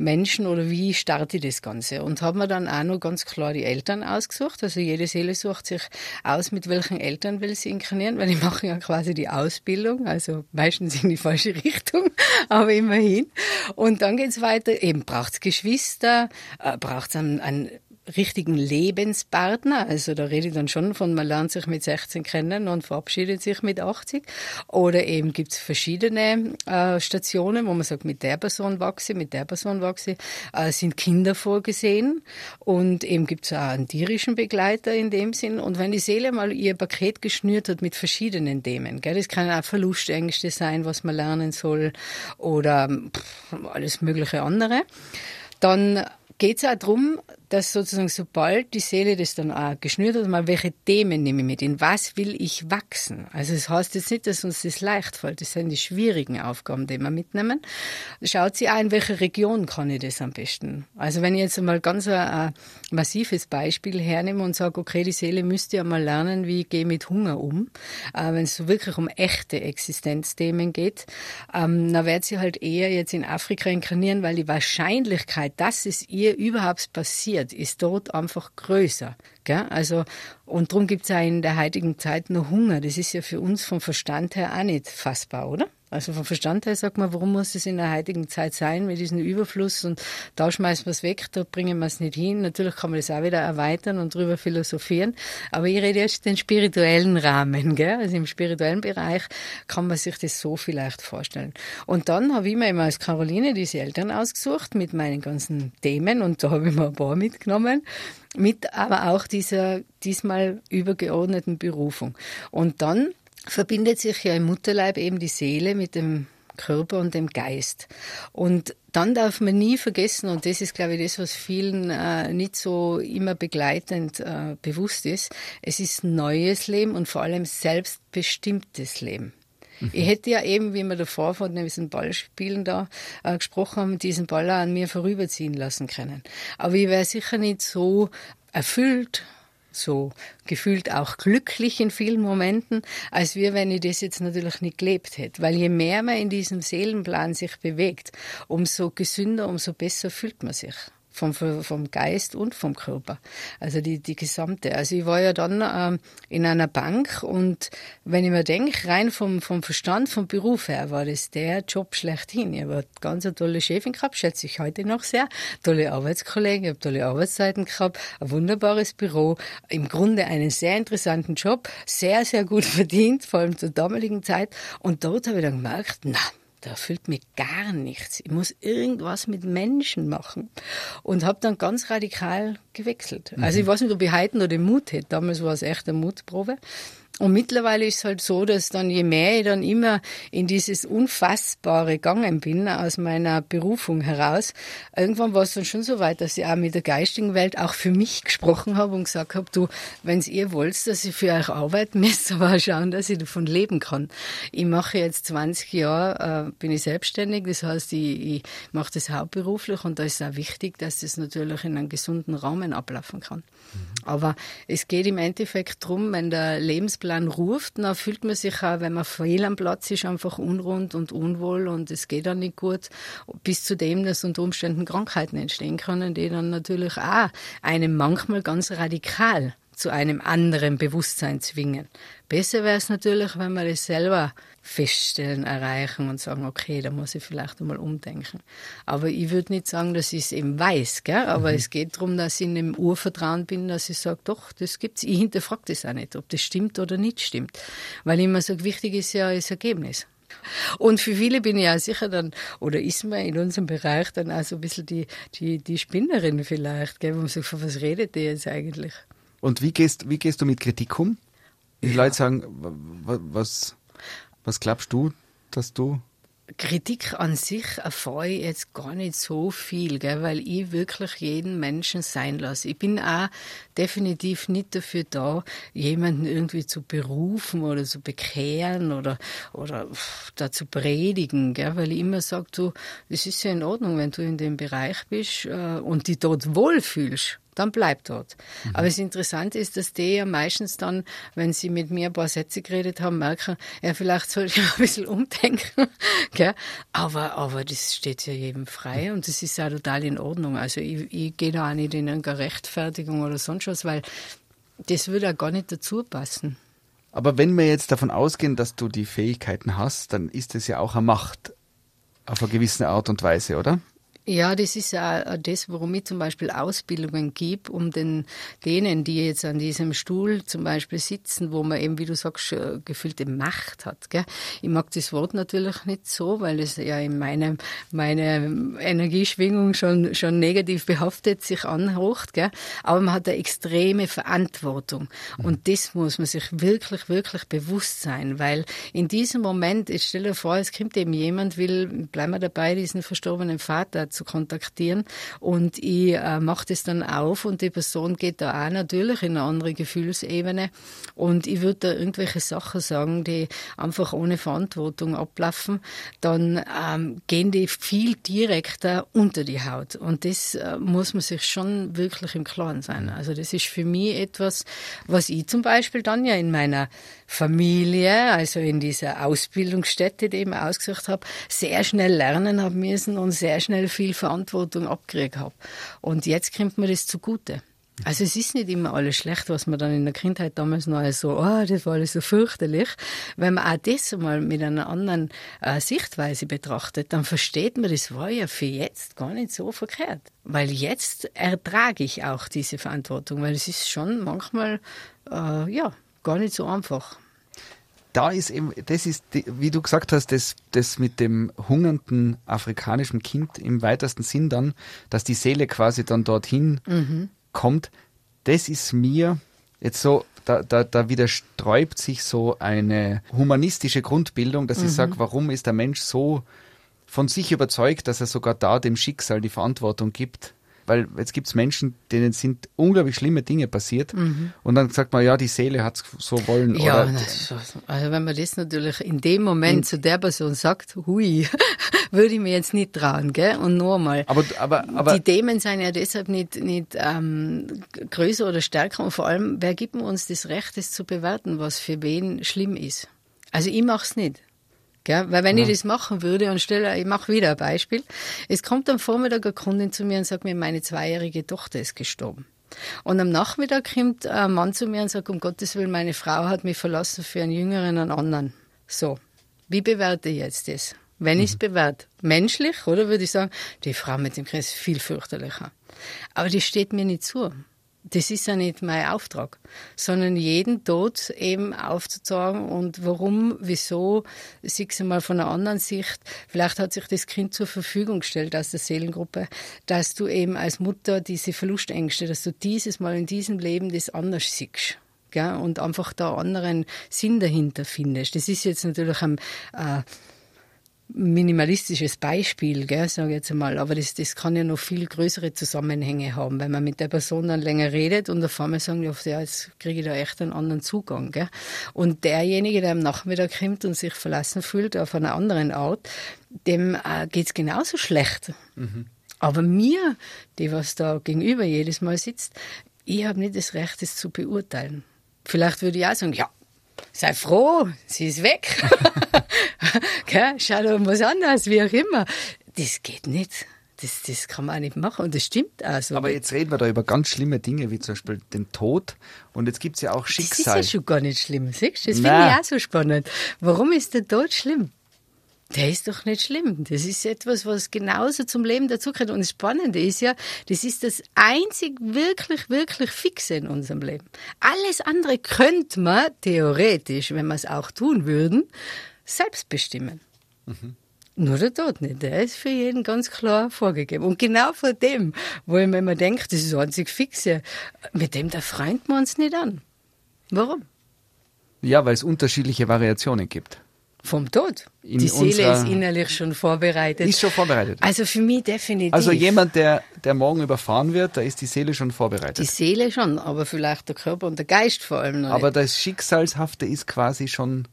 Menschen oder wie starte ich das Ganze? Und habe mir dann auch noch ganz klar die Eltern ausgesucht. Also jede Seele sucht sich aus, mit welchen Eltern will sie inkarnieren, weil ich mache ja quasi die Ausbildung, also meistens in die falsche Richtung, aber immerhin. Und dann geht's weiter, eben braucht's Geschwister, äh, braucht's einen, einen richtigen Lebenspartner. Also da rede ich dann schon von, man lernt sich mit 16 kennen und verabschiedet sich mit 80. Oder eben gibt's verschiedene äh, Stationen, wo man sagt, mit der Person wachse, mit der Person wachse, äh, sind Kinder vorgesehen. Und eben gibt's auch einen tierischen Begleiter in dem Sinn. Und wenn die Seele mal ihr Paket geschnürt hat mit verschiedenen Themen, gell, das kann auch Verlustängste sein, was man lernen soll, oder pff, alles mögliche andere, dann geht's auch darum, dass sozusagen sobald die Seele das dann auch geschnürt hat, mal welche Themen nehme ich mit, in was will ich wachsen. Also das heißt jetzt nicht, dass uns das leicht fällt, das sind die schwierigen Aufgaben, die wir mitnehmen. Schaut sie an, in welcher Region kann ich das am besten. Also wenn ich jetzt einmal ganz ein, ein massives Beispiel hernehme und sage, okay, die Seele müsste ja mal lernen, wie ich gehe mit Hunger um, äh, wenn es so wirklich um echte Existenzthemen geht, ähm, dann wird sie halt eher jetzt in Afrika inkarnieren, weil die Wahrscheinlichkeit, dass es ihr überhaupt passiert, passiert, ist dort einfach größer. Gell? Also, und darum gibt es ja in der heutigen Zeit noch Hunger. Das ist ja für uns vom Verstand her auch nicht fassbar, oder? Also vom Verstand her sagt man, warum muss es in der heutigen Zeit sein mit diesem Überfluss und da schmeißen wir es weg, da bringen wir es nicht hin. Natürlich kann man das auch wieder erweitern und drüber philosophieren. Aber ich rede jetzt den spirituellen Rahmen, gell? Also im spirituellen Bereich kann man sich das so vielleicht vorstellen. Und dann habe ich mir immer als Caroline diese Eltern ausgesucht mit meinen ganzen Themen und da habe ich mir ein paar mitgenommen mit aber auch dieser diesmal übergeordneten Berufung. Und dann verbindet sich ja im Mutterleib eben die Seele mit dem Körper und dem Geist. Und dann darf man nie vergessen, und das ist, glaube ich, das, was vielen äh, nicht so immer begleitend äh, bewusst ist, es ist neues Leben und vor allem selbstbestimmtes Leben. Mhm. Ich hätte ja eben, wie wir davor von diesen Ballspielen da äh, gesprochen haben, diesen Ball an mir vorüberziehen lassen können. Aber ich wäre sicher nicht so erfüllt so gefühlt auch glücklich in vielen Momenten, als wir, wenn ich das jetzt natürlich nicht gelebt hätte. Weil je mehr man in diesem Seelenplan sich bewegt, umso gesünder, umso besser fühlt man sich vom, vom Geist und vom Körper. Also die, die gesamte. Also ich war ja dann ähm, in einer Bank und wenn ich mir denke, rein vom, vom Verstand, vom Beruf her, war das der Job schlechthin. Ich habe ganz eine tolle Chefin gehabt, schätze ich heute noch sehr, tolle Arbeitskollegen, ich habe tolle Arbeitszeiten gehabt, ein wunderbares Büro, im Grunde einen sehr interessanten Job, sehr, sehr gut verdient, vor allem zur damaligen Zeit. Und dort habe ich dann gemerkt, na, da erfüllt mich gar nichts. Ich muss irgendwas mit Menschen machen. Und habe dann ganz radikal gewechselt. Mhm. Also ich weiß nicht, ob ich heute noch den Mut hätte. Damals war es echt eine Mutprobe. Und mittlerweile ist es halt so, dass dann je mehr ich dann immer in dieses Unfassbare gegangen bin aus meiner Berufung heraus, irgendwann war es dann schon so weit, dass ich auch mit der geistigen Welt auch für mich gesprochen habe und gesagt habe, du, wenn ihr wollt, dass ich für euch arbeiten müsst, aber schauen, dass ich davon leben kann. Ich mache jetzt 20 Jahre, äh, bin ich selbstständig, das heißt, ich, ich mache das hauptberuflich und da ist auch wichtig, dass das natürlich in einem gesunden Rahmen ablaufen kann. Mhm. Aber es geht im Endeffekt darum, wenn der Lebensplan Plan ruft, dann fühlt man sich auch, wenn man fehl am Platz ist, einfach unrund und unwohl und es geht dann nicht gut, bis zu dem, dass unter Umständen Krankheiten entstehen können, die dann natürlich auch einem manchmal ganz radikal zu einem anderen Bewusstsein zwingen. Besser wäre es natürlich, wenn wir das selber feststellen, erreichen und sagen, okay, da muss ich vielleicht einmal umdenken. Aber ich würde nicht sagen, dass ich es eben weiß, gell? aber mhm. es geht darum, dass ich in dem Urvertrauen bin, dass ich sage, doch, das gibt's. Ich hinterfrage das auch nicht, ob das stimmt oder nicht stimmt. Weil ich immer sage, wichtig ist ja das Ergebnis. Und für viele bin ich ja sicher dann, oder ist man in unserem Bereich dann auch so ein bisschen die, die, die Spinnerin vielleicht, gell, wo man sagt, von was redet die jetzt eigentlich? Und wie gehst, wie gehst du mit Kritik um? Die ja. Leute sagen, was, was glaubst du, dass du Kritik an sich erfahre ich jetzt gar nicht so viel, gell, weil ich wirklich jeden Menschen sein lasse. Ich bin auch definitiv nicht dafür da, jemanden irgendwie zu berufen oder zu bekehren oder, oder da zu predigen, gell, weil ich immer sage, du, es ist ja in Ordnung, wenn du in dem Bereich bist äh, und dich dort wohlfühlst dann bleib dort. Mhm. Aber das Interessante ist, dass die ja meistens dann, wenn sie mit mir ein paar Sätze geredet haben, merken, ja, vielleicht soll ich ein bisschen umdenken. gell? Aber, aber das steht ja jedem frei und das ist ja total in Ordnung. Also ich, ich gehe da auch nicht in eine Rechtfertigung oder sonst was, weil das würde ja gar nicht dazu passen. Aber wenn wir jetzt davon ausgehen, dass du die Fähigkeiten hast, dann ist es ja auch eine Macht auf eine gewisse Art und Weise, oder? Ja, das ist auch das, warum ich zum Beispiel Ausbildungen gebe, um den, denen, die jetzt an diesem Stuhl zum Beispiel sitzen, wo man eben, wie du sagst, gefühlte Macht hat. Gell? Ich mag das Wort natürlich nicht so, weil es ja in meinem, meine Energieschwingung schon, schon negativ behaftet sich anhocht. Gell? Aber man hat eine extreme Verantwortung. Und das muss man sich wirklich, wirklich bewusst sein, weil in diesem Moment, ich stelle dir vor, es kommt eben jemand, will, bleiben wir dabei, diesen verstorbenen Vater zu kontaktieren. Und ich äh, mache das dann auf und die Person geht da auch natürlich in eine andere Gefühlsebene. Und ich würde da irgendwelche Sachen sagen, die einfach ohne Verantwortung ablaufen, dann ähm, gehen die viel direkter unter die Haut. Und das äh, muss man sich schon wirklich im Klaren sein. Also das ist für mich etwas, was ich zum Beispiel dann ja in meiner Familie, also in dieser Ausbildungsstätte, die ich eben ausgesucht habe, sehr schnell lernen habe müssen und sehr schnell viel Verantwortung abgekriegt habe. Und jetzt kommt mir das zugute. Also es ist nicht immer alles schlecht, was man dann in der Kindheit damals noch so, oh, das war alles so fürchterlich. Wenn man auch das mal mit einer anderen äh, Sichtweise betrachtet, dann versteht man, das war ja für jetzt gar nicht so verkehrt. Weil jetzt ertrage ich auch diese Verantwortung, weil es ist schon manchmal, äh, ja, gar nicht so einfach. Da ist eben, das ist, wie du gesagt hast, das, das mit dem hungernden afrikanischen Kind im weitesten Sinn dann, dass die Seele quasi dann dorthin mhm. kommt, das ist mir jetzt so, da, da, da widersträubt sich so eine humanistische Grundbildung, dass mhm. ich sage, warum ist der Mensch so von sich überzeugt, dass er sogar da dem Schicksal die Verantwortung gibt, weil jetzt gibt es Menschen, denen sind unglaublich schlimme Dinge passiert mhm. und dann sagt man, ja, die Seele hat es so wollen. Ja, oder, also wenn man das natürlich in dem Moment zu der Person sagt, hui, würde ich mir jetzt nicht trauen, gell? Und nochmal, aber, aber, aber, die Themen sind ja deshalb nicht, nicht ähm, größer oder stärker und vor allem, wer gibt uns das Recht, das zu bewerten, was für wen schlimm ist? Also ich mache es nicht. Gell? Weil wenn ja. ich das machen würde und stelle, ich mache wieder ein Beispiel. Es kommt am Vormittag eine Kundin zu mir und sagt mir, meine zweijährige Tochter ist gestorben. Und am Nachmittag kommt ein Mann zu mir und sagt, um Gottes Willen, meine Frau hat mich verlassen für einen Jüngeren, einen anderen. So, wie bewerte ich jetzt das? Wenn mhm. ich es bewerte, menschlich, oder würde ich sagen, die Frau mit dem Kreis ist viel fürchterlicher. Aber die steht mir nicht zu das ist ja nicht mein Auftrag, sondern jeden Tod eben aufzuzeigen und warum, wieso, sieh mal von einer anderen Sicht. Vielleicht hat sich das Kind zur Verfügung gestellt aus der Seelengruppe, dass du eben als Mutter diese Verlustängste, dass du dieses Mal in diesem Leben das anders siehst. Gell? Und einfach da anderen Sinn dahinter findest. Das ist jetzt natürlich ein, äh, minimalistisches Beispiel, gell, sage ich jetzt einmal, aber das, das kann ja noch viel größere Zusammenhänge haben, wenn man mit der Person dann länger redet und auf einmal sagen, ja, jetzt kriege ich da echt einen anderen Zugang. Gell. Und derjenige, der am Nachmittag kommt und sich verlassen fühlt auf einer anderen Art, dem äh, geht's genauso schlecht. Mhm. Aber mir, die was da gegenüber jedes Mal sitzt, ich habe nicht das Recht, das zu beurteilen. Vielleicht würde ich auch sagen, ja, sei froh, sie ist weg. Schau doch was anderes, wie auch immer. Das geht nicht. Das, das kann man auch nicht machen und das stimmt auch so. Aber jetzt reden wir da über ganz schlimme Dinge, wie zum Beispiel den Tod. Und jetzt gibt es ja auch Schicksal. Das ist ja schon gar nicht schlimm, siehst du? Das finde ich auch so spannend. Warum ist der Tod schlimm? Der ist doch nicht schlimm. Das ist etwas, was genauso zum Leben dazugehört. Und das Spannende ist ja, das ist das einzig wirklich, wirklich Fixe in unserem Leben. Alles andere könnte man theoretisch, wenn wir es auch tun würden, selbst bestimmen. Mhm. Nur der Tod nicht. Der ist für jeden ganz klar vorgegeben. Und genau vor dem, wo ich mir immer denke, das ist einzig Fixe, mit dem da freut man uns nicht an. Warum? Ja, weil es unterschiedliche Variationen gibt. Vom Tod. In die Seele ist innerlich schon vorbereitet. Ist schon vorbereitet. Also für mich definitiv. Also jemand, der, der morgen überfahren wird, da ist die Seele schon vorbereitet. Die Seele schon, aber vielleicht der Körper und der Geist vor allem noch. Aber nicht. das Schicksalshafte ist quasi schon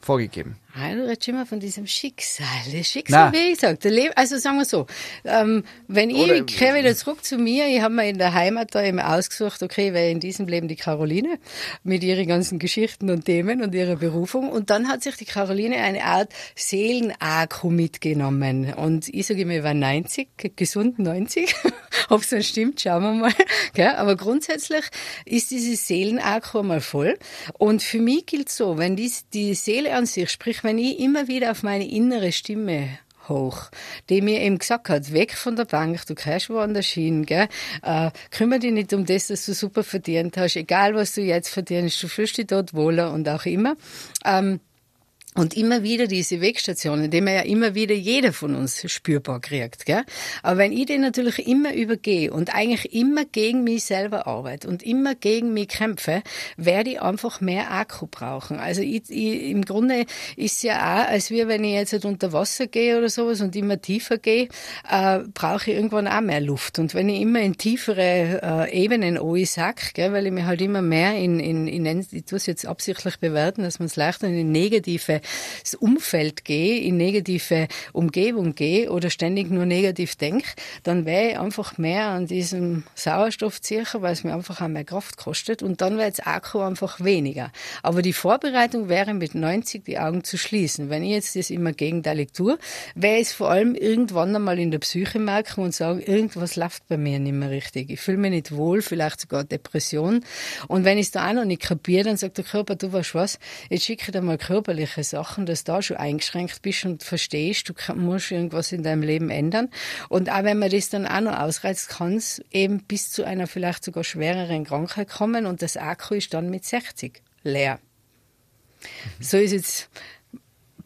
vorgegeben. Ah, du redest immer von diesem Schicksal. Das Schicksal, Nein. wie gesagt, also sagen wir so, ähm, wenn Oder ich kehre wieder zurück zu mir, ich habe mir in der Heimat da eben ausgesucht, okay, wäre in diesem Leben die Caroline mit ihren ganzen Geschichten und Themen und ihrer Berufung und dann hat sich die Caroline eine Art Seelenakku mitgenommen und ich sage immer, ich war 90, gesund 90, ob es dann stimmt, schauen wir mal. Aber grundsätzlich ist dieses Seelenakku mal voll und für mich gilt so, wenn die, die Seele an sich, sprich wenn ich immer wieder auf meine innere Stimme hoch, die mir eben gesagt hat, weg von der Bank, du kannst woanders hin, gell? Äh, kümmere dich nicht um das, dass du super verdient hast, egal was du jetzt verdienst, du fühlst dich dort wohler und auch immer. Ähm, und immer wieder diese Wegstationen, die man ja immer wieder jeder von uns spürbar kriegt. Gell? Aber wenn ich den natürlich immer übergehe und eigentlich immer gegen mich selber arbeite und immer gegen mich kämpfe, werde ich einfach mehr Akku brauchen. Also ich, ich, im Grunde ist es ja auch, als wir, wenn ich jetzt unter Wasser gehe oder sowas und immer tiefer gehe, äh, brauche ich irgendwann auch mehr Luft. Und wenn ich immer in tiefere äh, Ebenen sack, gell, weil ich mir halt immer mehr in, in, in ich tue es jetzt absichtlich bewerten, dass man es leichter in negative Umfeld gehe, in negative Umgebung gehe oder ständig nur negativ denke, dann wäre ich einfach mehr an diesem Sauerstoff ziehen, weil es mir einfach auch mehr Kraft kostet und dann wäre das Akku einfach weniger. Aber die Vorbereitung wäre mit 90 die Augen zu schließen. Wenn ich jetzt das immer gegenteilig tue, wäre es vor allem irgendwann einmal in der Psyche merken und sagen, irgendwas läuft bei mir nicht mehr richtig. Ich fühle mich nicht wohl, vielleicht sogar Depression. Und wenn ich es da auch noch nicht kapiere, dann sagt der Körper, du weißt was, jetzt schicke ich dir mal körperliche Sachen, dass du da schon eingeschränkt bist und verstehst, du musst irgendwas in deinem Leben ändern. Und auch wenn man das dann auch noch ausreizt, kann es eben bis zu einer vielleicht sogar schwereren Krankheit kommen und das Akku ist dann mit 60 leer. Mhm. So ist jetzt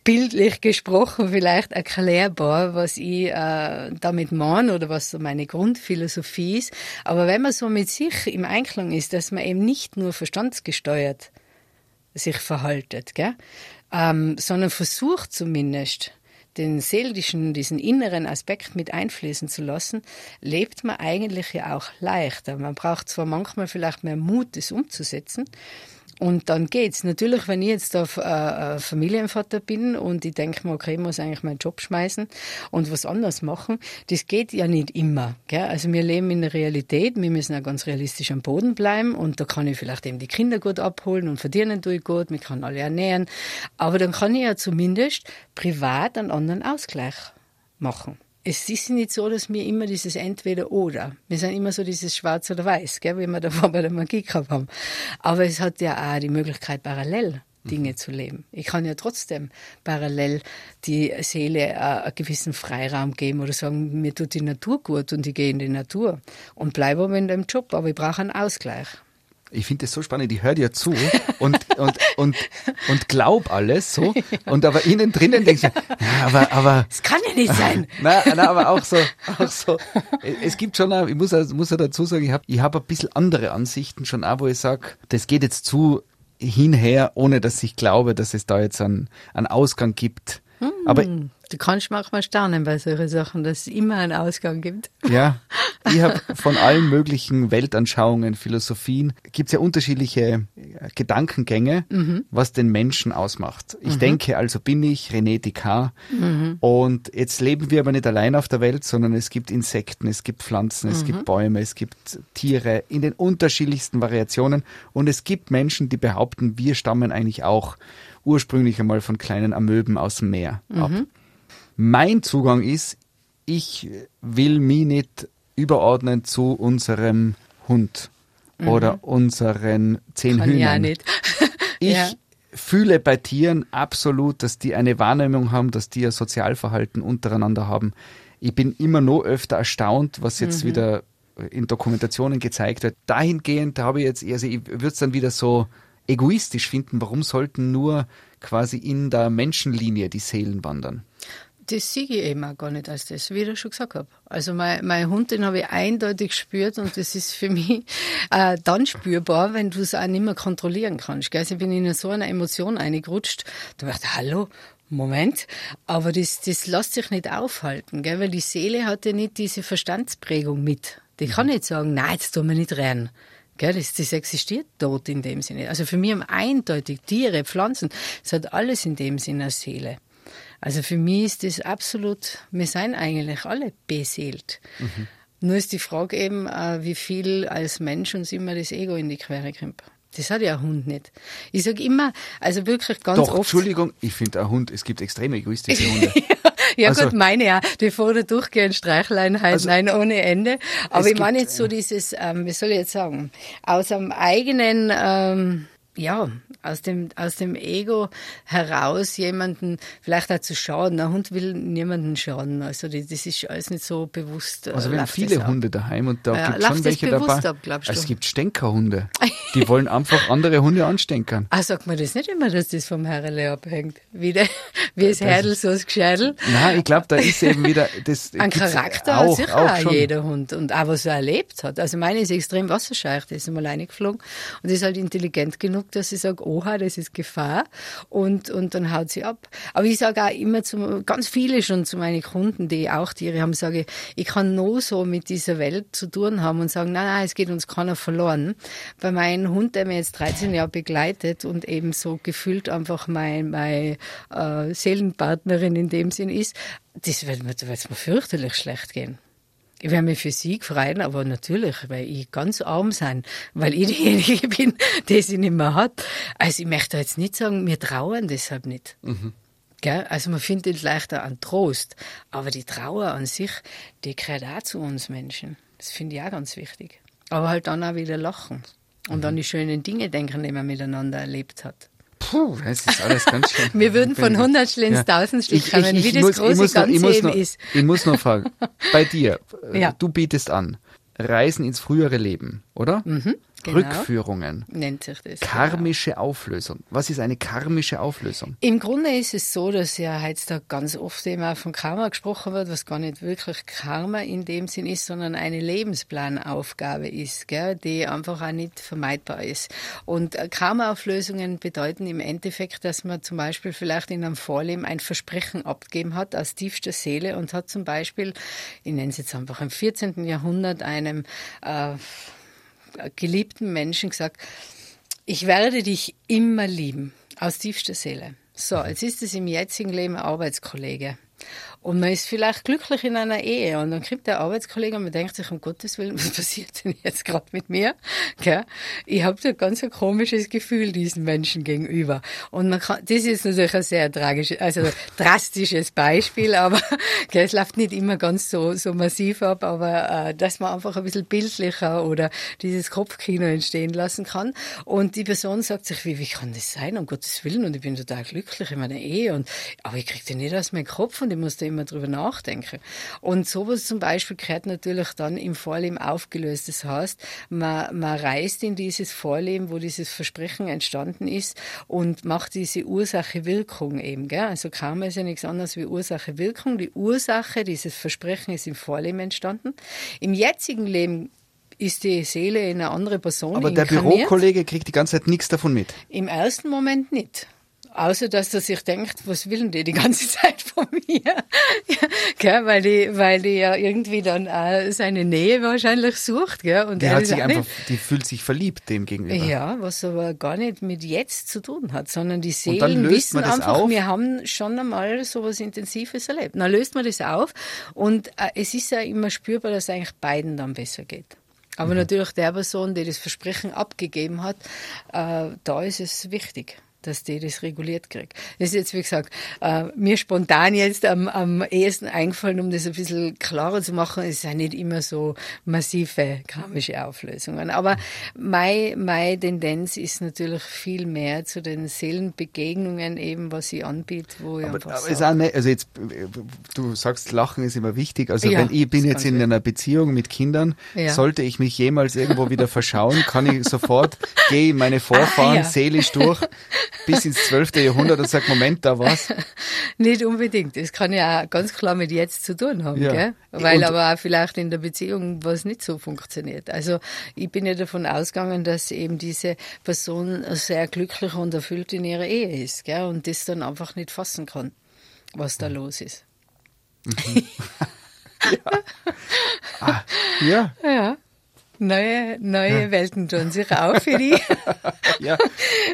bildlich gesprochen vielleicht erklärbar, was ich äh, damit meine oder was so meine Grundphilosophie ist. Aber wenn man so mit sich im Einklang ist, dass man eben nicht nur verstandsgesteuert sich verhaltet, gell? Ähm, sondern versucht zumindest, den seelischen, diesen inneren Aspekt mit einfließen zu lassen, lebt man eigentlich ja auch leichter. Man braucht zwar manchmal vielleicht mehr Mut, das umzusetzen, und dann geht's. Natürlich, wenn ich jetzt auf äh, Familienvater bin und ich denke mir, okay, ich muss eigentlich meinen Job schmeißen und was anderes machen, das geht ja nicht immer. Gell? Also wir leben in der Realität, wir müssen auch ganz realistisch am Boden bleiben und da kann ich vielleicht eben die Kinder gut abholen und verdienen tue ich gut, wir kann alle ernähren, aber dann kann ich ja zumindest privat einen anderen Ausgleich machen es ist nicht so, dass wir immer dieses Entweder-Oder, wir sind immer so dieses Schwarz oder Weiß, gell, wie wir davor bei der Magie gehabt haben. Aber es hat ja auch die Möglichkeit, parallel Dinge mhm. zu leben. Ich kann ja trotzdem parallel die Seele äh, einen gewissen Freiraum geben oder sagen, mir tut die Natur gut und ich gehe in die Natur und bleibe aber in dem Job, aber ich brauche einen Ausgleich ich finde das so spannend, ich höre dir zu und, und, und, und glaub alles so. Und aber innen drinnen denkst du, ja, aber, aber. Das kann ja nicht sein. Nein, aber auch so, auch so. Es gibt schon, ich muss, muss ja dazu sagen, ich habe ich hab ein bisschen andere Ansichten schon auch, wo ich sage, das geht jetzt zu hinher, ohne dass ich glaube, dass es da jetzt einen, einen Ausgang gibt. Hm. Aber Du kannst manchmal staunen bei solchen Sachen, dass es immer einen Ausgang gibt. Ja, ich habe von allen möglichen Weltanschauungen, Philosophien, gibt es ja unterschiedliche äh, Gedankengänge, mhm. was den Menschen ausmacht. Ich mhm. denke, also bin ich René Descartes. Mhm. Und jetzt leben wir aber nicht allein auf der Welt, sondern es gibt Insekten, es gibt Pflanzen, es gibt mhm. Bäume, es gibt Tiere in den unterschiedlichsten Variationen. Und es gibt Menschen, die behaupten, wir stammen eigentlich auch ursprünglich einmal von kleinen Amöben aus dem Meer ab. Mhm. Mein Zugang ist, ich will mich nicht überordnen zu unserem Hund mhm. oder unseren zehn Kann Hühnern. Nicht. ich ja. fühle bei Tieren absolut, dass die eine Wahrnehmung haben, dass die ein Sozialverhalten untereinander haben. Ich bin immer noch öfter erstaunt, was jetzt mhm. wieder in Dokumentationen gezeigt wird. Dahingehend habe ich jetzt, also ich würde es dann wieder so egoistisch finden, warum sollten nur quasi in der Menschenlinie die Seelen wandern? Das sehe ich eben auch gar nicht als das, wie ich schon gesagt habe. Also mein, mein Hund, den habe ich eindeutig gespürt und das ist für mich äh, dann spürbar, wenn du es auch nicht mehr kontrollieren kannst. Gell? Also ich bin in so einer Emotion eingerutscht, da dachte hallo, Moment, aber das, das lässt sich nicht aufhalten, gell? weil die Seele hat ja nicht diese Verstandsprägung mit. Die kann nicht sagen, nein, jetzt tun wir nicht rennen. Gell, das, das existiert dort in dem Sinne. Also für mich haben eindeutig Tiere, Pflanzen, es hat alles in dem Sinne eine Seele. Also für mich ist das absolut, wir sind eigentlich alle beseelt. Mhm. Nur ist die Frage eben, äh, wie viel als Mensch uns immer das Ego in die Quere kommt. Das hat ja ein Hund nicht. Ich sage immer, also wirklich ganz Doch, oft. Entschuldigung, ich finde ein Hund, es gibt extrem egoistische Hunde. ja Also- gut, meine ja, die fordern durchgehend Streichleinheit, Also- nein, ohne Ende. Aber ich meine jetzt so dieses, ähm, wie soll ich jetzt sagen, aus einem eigenen, ähm, ja, aus dem, aus dem Ego heraus jemanden vielleicht auch zu schaden. Ein Hund will niemanden schaden. Also die, das ist alles nicht so bewusst. äh, Also wir haben das viele. Hunde daheim und da Ja, gibt läuft schon das welche dabei. ab, glaubst es gibt Stänkerhunde. Die wollen einfach andere Hunde anstenkern. Ah, sagt man das nicht immer, dass das vom Herrle abhängt? Wie, der, wie das Herdel, so das Gescheidel? Nein, ich glaube, da ist eben wieder das Ein Charakter auch, hat sicher auch auch, jeder Hund und auch was er erlebt hat. Also meine ist extrem wasserscheich, der ist einmal reingeflogen und ist halt intelligent genug, dass sie sagt, oha, das ist Gefahr und, und dann haut sie ab. Aber ich sage auch immer zu, ganz viele schon zu meinen Kunden, die auch Tiere haben, sage ich, ich kann nur so mit dieser Welt zu tun haben und sagen, nein, nein, es geht uns keiner verloren. Bei meinem Hund, der mir jetzt 13 Jahre begleitet und eben so gefühlt einfach mein, meine äh, Seelenpartnerin in dem Sinn ist, das wird mir, da wird's mir fürchterlich schlecht gehen. Ich werde mich für sie freuen, aber natürlich, weil ich ganz arm sein, weil ich diejenige bin, die sie nicht mehr hat. Also ich möchte jetzt nicht sagen, wir trauern deshalb nicht. Gell? Also man findet leichter an Trost, aber die Trauer an sich, die gehört auch zu uns Menschen. Das finde ich auch ganz wichtig. Aber halt dann auch wieder lachen und an die schönen Dinge denken, die man miteinander erlebt hat. Puh, das ist alles ganz schön. Wir würden von Hundertstel ins Tausendstel kommen, wie das große muss noch, ich Ganze muss noch, ist. Ich muss noch fragen, bei dir, äh, Ja. du bietest an, Reisen ins frühere Leben, oder? Genau. Rückführungen, Nennt sich das. genau. karmische Auflösung. Was ist eine karmische Auflösung? Im Grunde ist es so, dass ja heutzutage ganz oft immer von Karma gesprochen wird, was gar nicht wirklich Karma in dem Sinn ist, sondern eine Lebensplanaufgabe ist, gell, die einfach auch nicht vermeidbar ist. Und äh, Karma-Auflösungen bedeuten im Endeffekt, dass man zum Beispiel vielleicht in einem Vorleben ein Versprechen abgegeben hat aus tiefster Seele und hat zum Beispiel, ich nenne es jetzt einfach im 14. Jahrhundert, einem äh, geliebten Menschen gesagt, ich werde dich immer lieben, aus tiefster Seele. So, jetzt ist es im jetzigen Leben Arbeitskollege. Und man ist vielleicht glücklich in einer Ehe und dann kommt der Arbeitskollege und man denkt sich, um Gottes Willen, was passiert denn jetzt gerade mit mir? Gell? Ich habe da ganz ein komisches Gefühl diesen Menschen gegenüber. Und man kann, das ist natürlich ein sehr tragisches, also drastisches Beispiel, aber gell, es läuft nicht immer ganz so, so massiv ab, aber äh, dass man einfach ein bisschen bildlicher oder dieses Kopfkino entstehen lassen kann. Und die Person sagt sich, wie, wie kann das sein, um Gottes Willen? Und ich bin total glücklich in meiner Ehe, und, aber ich kriege den nicht aus meinem Kopf und ich muss da immer drüber nachdenken. Und sowas zum Beispiel gehört natürlich dann im Vorleben aufgelöst. Das heißt, man, man reist in dieses Vorleben, wo dieses Versprechen entstanden ist und macht diese Ursache-Wirkung eben. Gell? Also Karma ist ja nichts anderes wie Ursache-Wirkung. Die Ursache dieses Versprechen ist im Vorleben entstanden. Im jetzigen Leben ist die Seele in eine andere Person Aber der. Bürokollege kriegt die ganze Zeit nichts davon mit. Im ersten Moment nicht. Außer, dass er sich denkt, was will denn die die ganze Zeit von mir? ja, gell, weil, die, weil die ja irgendwie dann auch seine Nähe wahrscheinlich sucht. Gell? Und Die er hat sich einfach, nicht- die fühlt sich verliebt dem gegenüber. Ja, was aber gar nicht mit jetzt zu tun hat, sondern die Seelen löst wissen einfach, auf? wir haben schon einmal so was Intensives erlebt. Dann löst man das auf und äh, es ist ja immer spürbar, dass es eigentlich beiden dann besser geht. Aber Mhm. natürlich der Person, die das Versprechen abgegeben hat, äh, da ist es wichtig dass die das reguliert kriegt. Das ist jetzt, wie gesagt, äh, mir spontan jetzt am, am ehesten eingefallen, um das ein bisschen klarer zu machen. Es sind nicht immer so massive karmische Auflösungen. Aber meine, meine Tendenz ist natürlich viel mehr zu den Seelenbegegnungen eben, was ich anbiete, wo ich Aber, einfach aber ist auch nicht, also jetzt, du sagst, Lachen ist immer wichtig. Also Ja, wenn ich bin jetzt in einer Beziehung mit Kindern, Ja. sollte ich mich jemals irgendwo wieder verschauen, kann ich sofort, gehe in meine Vorfahren Ah, ja. seelisch durch bis ins 12. Jahrhundert und sag, Moment, da war's. Nicht unbedingt. Das kann ja auch ganz klar mit jetzt zu tun haben, Ja. gell? Weil Und- aber auch vielleicht in der Beziehung was nicht so funktioniert. Also ich bin ja davon ausgegangen, dass eben diese Person sehr glücklich und erfüllt in ihrer Ehe ist, gell? Und das dann einfach nicht fassen kann, was da los ist. Ja, Ja. Neue, neue. Welten tun sich auch für die. ja,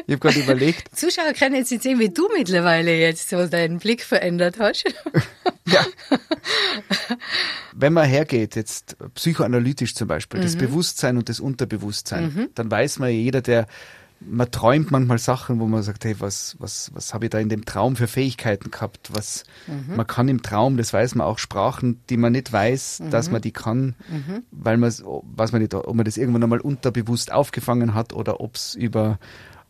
ich habe gerade überlegt. Zuschauer können jetzt nicht sehen, wie du mittlerweile jetzt so deinen Blick verändert hast. ja. Wenn man hergeht, jetzt psychoanalytisch zum Beispiel, mhm. das Bewusstsein und das Unterbewusstsein, mhm. dann weiß man jeder, der man träumt manchmal Sachen, wo man sagt, hey, was, was, was habe ich da in dem Traum für Fähigkeiten gehabt? Was mhm. man kann im Traum, das weiß man auch Sprachen, die man nicht weiß, mhm. dass man die kann, mhm. weil man was man nicht, ob man das irgendwann einmal unterbewusst aufgefangen hat oder ob es über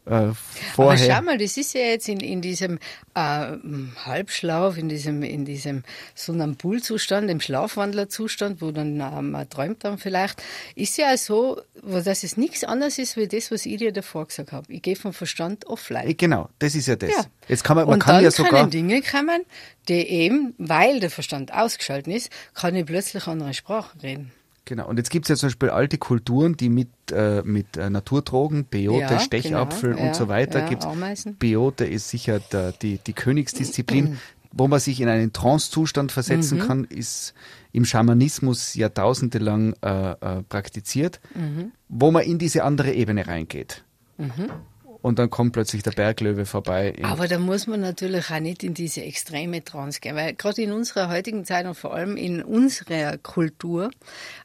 äh, vorher. Aber schau mal, das ist ja jetzt in, in diesem äh, Halbschlaf, in diesem, in diesem Sonambulzustand, im Schlafwandlerzustand, wo dann äh, man träumt dann vielleicht, ist ja so, dass es nichts anderes ist, wie das, was ich dir davor gesagt habe. Ich gehe vom Verstand offline. Genau, das ist ja das. Ja. Jetzt kann man, man Und kann dann ja sogar. können Dinge kommen, die eben, weil der Verstand ausgeschaltet ist, kann ich plötzlich andere Sprachen reden. Genau. Und jetzt gibt es ja zum Beispiel alte Kulturen, die mit, äh, mit äh, Naturdrogen, Beote, ja, Stechapfel genau. und ja, so weiter ja. Ameisen. Beote ist sicher der, die, die Königsdisziplin. Wo man sich in einen Trance-Zustand versetzen mhm. kann, ist im Schamanismus jahrtausendelang äh, äh, praktiziert, mhm. wo man in diese andere Ebene reingeht. Mhm und dann kommt plötzlich der Berglöwe vorbei. Aber da muss man natürlich auch nicht in diese extreme Trance gehen, weil gerade in unserer heutigen Zeit und vor allem in unserer Kultur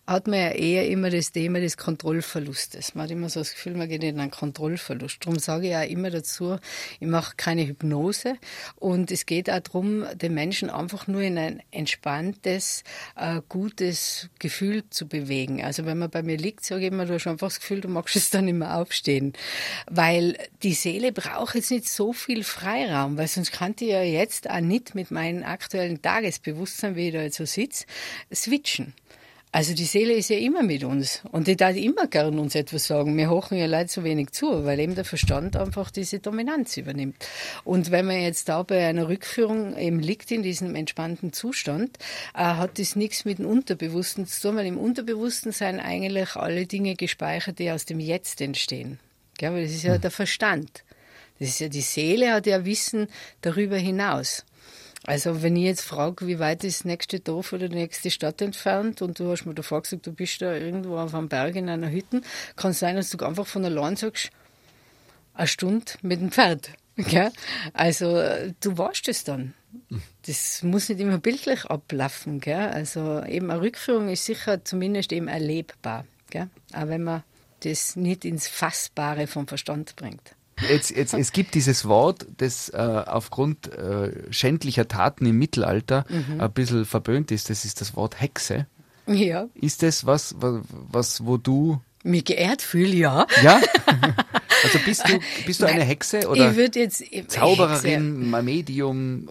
hat man ja eher immer das Thema des Kontrollverlustes. Man hat immer so das Gefühl, man geht in einen Kontrollverlust. Darum sage ich auch immer dazu, ich mache keine Hypnose und es geht auch darum, den Menschen einfach nur in ein entspanntes, äh, gutes Gefühl zu bewegen. Also wenn man bei mir liegt, sage ich immer, du hast einfach das Gefühl, du magst es dann immer aufstehen, weil die Seele braucht jetzt nicht so viel Freiraum, weil sonst kann ich ja jetzt auch nicht mit meinem aktuellen Tagesbewusstsein, wie ich da jetzt so sitze, switchen. Also die Seele ist ja immer mit uns und die darf immer gern uns etwas sagen. Wir hochen ja leider so wenig zu, weil eben der Verstand einfach diese Dominanz übernimmt. Und wenn man jetzt da bei einer Rückführung eben liegt in diesem entspannten Zustand, äh, hat das nichts mit dem Unterbewussten zu tun, weil im Unterbewussten sind eigentlich alle Dinge gespeichert, die aus dem Jetzt entstehen. Ja, weil das ist ja hm. der Verstand. Das ist ja die Seele hat ja Wissen darüber hinaus. Also wenn ich jetzt frage, wie weit ist das nächste Dorf oder die nächste Stadt entfernt und du hast mir davor gesagt, du bist da irgendwo auf einem Berg in einer Hütte, kann es sein, dass du einfach von allein sagst, eine Stunde mit dem Pferd. Gell? Also du weißt es dann. Das muss nicht immer bildlich ablaufen. Gell? Also eben eine Rückführung ist sicher zumindest eben erlebbar. Gell? Auch wenn man das nicht ins Fassbare vom Verstand bringt. Jetzt, jetzt, es gibt dieses Wort, das äh, aufgrund äh, schändlicher Taten im Mittelalter mhm. ein bisschen verböhnt ist. Das ist das Wort Hexe. Ja. Ist das was, was, wo du mich geehrt fühle, ja. Ja? Also bist du, bist du eine Hexe oder ich jetzt, Zaubererin, Hexe. Medium?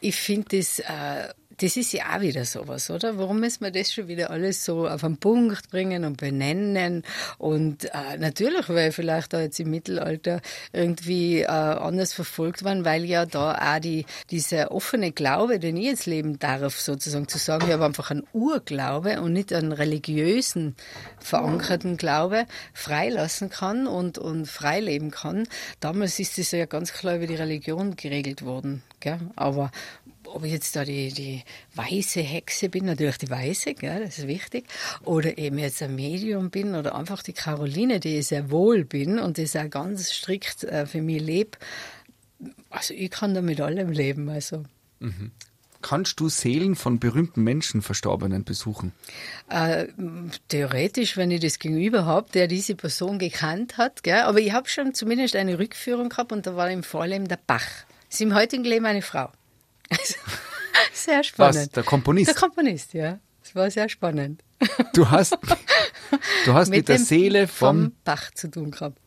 Ich finde das äh, das ist ja auch wieder sowas, oder? Warum müssen wir das schon wieder alles so auf einen Punkt bringen und benennen? Und äh, natürlich, weil vielleicht da jetzt im Mittelalter irgendwie äh, anders verfolgt waren, weil ja da auch die, dieser offene Glaube, den ich jetzt leben darf, sozusagen zu sagen, ich habe einfach einen Urglaube und nicht einen religiösen verankerten Glaube freilassen kann und, und frei kann. Damals ist das ja ganz klar über die Religion geregelt worden. Gell? Aber ob ich jetzt da die, die weiße Hexe bin, natürlich die weiße, gell, das ist wichtig, oder eben jetzt ein Medium bin oder einfach die Caroline, die ich sehr wohl bin und das auch ganz strikt äh, für mich lebe. Also ich kann da mit allem leben. Also. Mhm. Kannst du Seelen von berühmten Menschen, Verstorbenen besuchen? Äh, theoretisch, wenn ich das Gegenüber habe, der diese Person gekannt hat. Gell? Aber ich habe schon zumindest eine Rückführung gehabt und da war im Vorleben der Bach. Ist im heutigen Leben eine Frau. Sehr spannend. Was, der Komponist? Der Komponist, ja. Es war sehr spannend. Du hast, du hast mit, mit der Seele vom, vom Bach zu tun gehabt.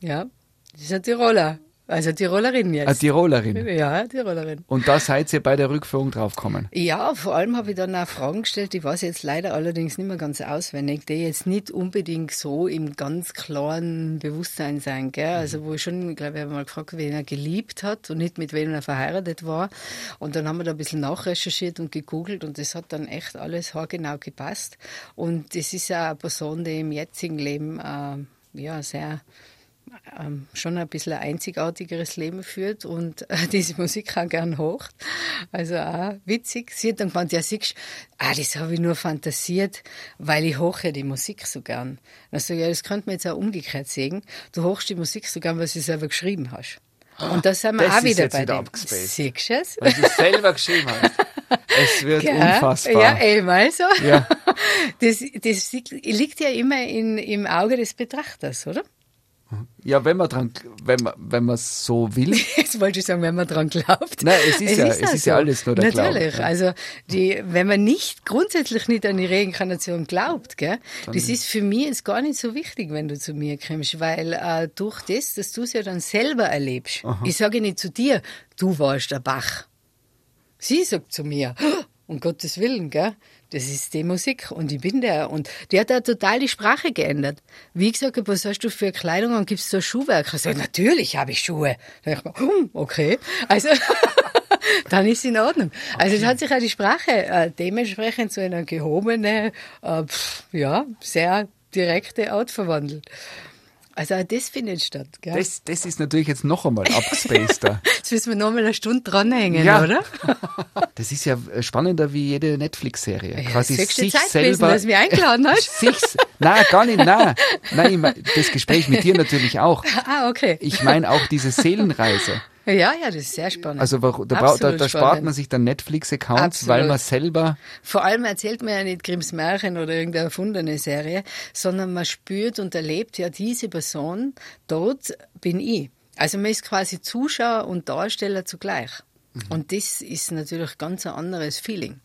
Ja, das ist ein Tiroler. Also Tirolerin jetzt. Eine Tirolerin? Ja, Tirolerin. Und da seid ihr bei der Rückführung draufgekommen? Ja, vor allem habe ich dann auch Fragen gestellt, die weiß jetzt leider allerdings nicht mehr ganz auswendig, die jetzt nicht unbedingt so im ganz klaren Bewusstsein sein. Gell? Also wo ich schon, glaube ich, habe mal gefragt, wen er geliebt hat und nicht mit wem er verheiratet war. Und dann haben wir da ein bisschen nachrecherchiert und gegoogelt und das hat dann echt alles haargenau gepasst. Und das ist ja eine Person, die im jetzigen Leben äh, ja, sehr schon ein bisschen ein einzigartigeres Leben führt und äh, diese Musik auch gern hocht. Also auch witzig. Sie hat dann gemeint, ja, siehst ah, das habe ich nur fantasiert, weil ich hoche die Musik so gern. Also ja, das könnte man jetzt auch umgekehrt sehen. Du hochst die Musik so gern, weil du sie selber geschrieben hast. Und da sind wir Das auch wieder bei wieder dem. Siehst du es? Weil du es selber geschrieben hast. Es wird Gell? unfassbar. Ja, eben also. Ja. Das, das liegt ja immer in, im Auge des Betrachters, oder? Ja, wenn man dran, wenn man, wenn man es so will. Jetzt wollte ich sagen, wenn man dran glaubt. Nein, es ist ja- es auch ist ja alles nur der Natürlich. ja. Also, die, wenn man nicht, grundsätzlich nicht an die Reinkarnation glaubt, gell, das ist für mich jetzt gar nicht so wichtig, wenn du zu mir kommst, weil äh, durch das, dass du es ja dann selber erlebst. Ich sage nicht zu dir, du warst der Bach. Sie sagt zu mir, um Gottes Willen, gell? Das ist die Musik und ich bin der. Und die hat da total die Sprache geändert. Wie gesagt was hast du für Kleidung und gibst du Schuhwerk? Ich sage, natürlich habe ich Schuhe. Da ich mir, hm, okay. Also, dann ist in Ordnung. Also, es hat sich auch die Sprache äh, dementsprechend zu einer gehobene, äh, pff, ja, sehr direkte Art verwandelt. Also, auch das findet statt, gell? Das, das ist natürlich jetzt noch einmal abgespaceder. Jetzt müssen wir noch mal eine Stunde dranhängen, Ja. oder? Das ist ja spannender wie jede Netflix-Serie. Ja, Quasi sich Zeit gewesen, selber. dass du mich eingeladen hast? Sich, nein, gar nicht, nein. Nein, ich mein, das Gespräch mit dir natürlich auch. Ah, okay. Ich meine auch diese Seelenreise. Ja, ja, das ist sehr spannend. Also da, da, da spart man sich dann Netflix-Accounts, weil man selber Vor allem erzählt man ja nicht Grimms Märchen oder irgendeine erfundene Serie, sondern man spürt und erlebt ja diese Person, dort bin ich. Also man ist quasi Zuschauer und Darsteller zugleich. Mhm. Und das ist natürlich ganz ein anderes Feeling.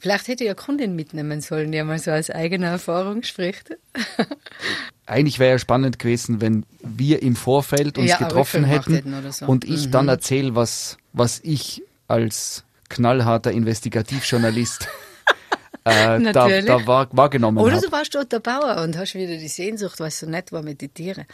Vielleicht hätte ich ja Kundin mitnehmen sollen, die mal so aus eigener Erfahrung spricht. eigentlich wäre ja spannend gewesen, wenn wir im Vorfeld uns Ja, getroffen hätten hätten so. und ich Mhm. dann erzähle, was, was ich als knallharter Investigativjournalist äh, da, da war, wahrgenommen Oder habe. du warst dort der Bauer und hast wieder die Sehnsucht, was so nett war mit den Tieren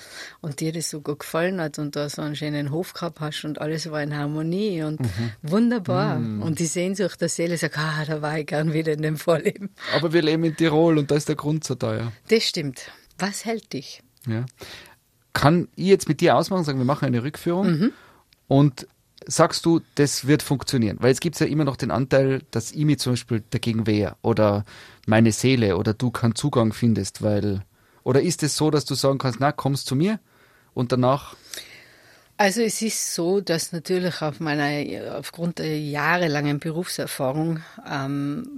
und dir das so gut gefallen hat und da so einen schönen Hof gehabt hast und alles war in Harmonie und Mhm. wunderbar. Und die Sehnsucht der Seele sagt, ah, da war ich gern wieder in dem Vorleben. Aber wir leben in Tirol und da ist der Grund so teuer. Das stimmt. Was hält dich? Ja. Kann ich jetzt mit dir ausmachen, sagen, wir machen eine Rückführung Mhm. und sagst du, das wird funktionieren? Weil es gibt ja immer noch den Anteil, dass ich mich zum Beispiel dagegen wehre oder meine Seele oder du keinen Zugang findest, weil oder ist es so, dass du sagen kannst, na, kommst zu mir und danach Also es ist so, dass natürlich auf meiner, aufgrund der jahrelangen Berufserfahrung ähm,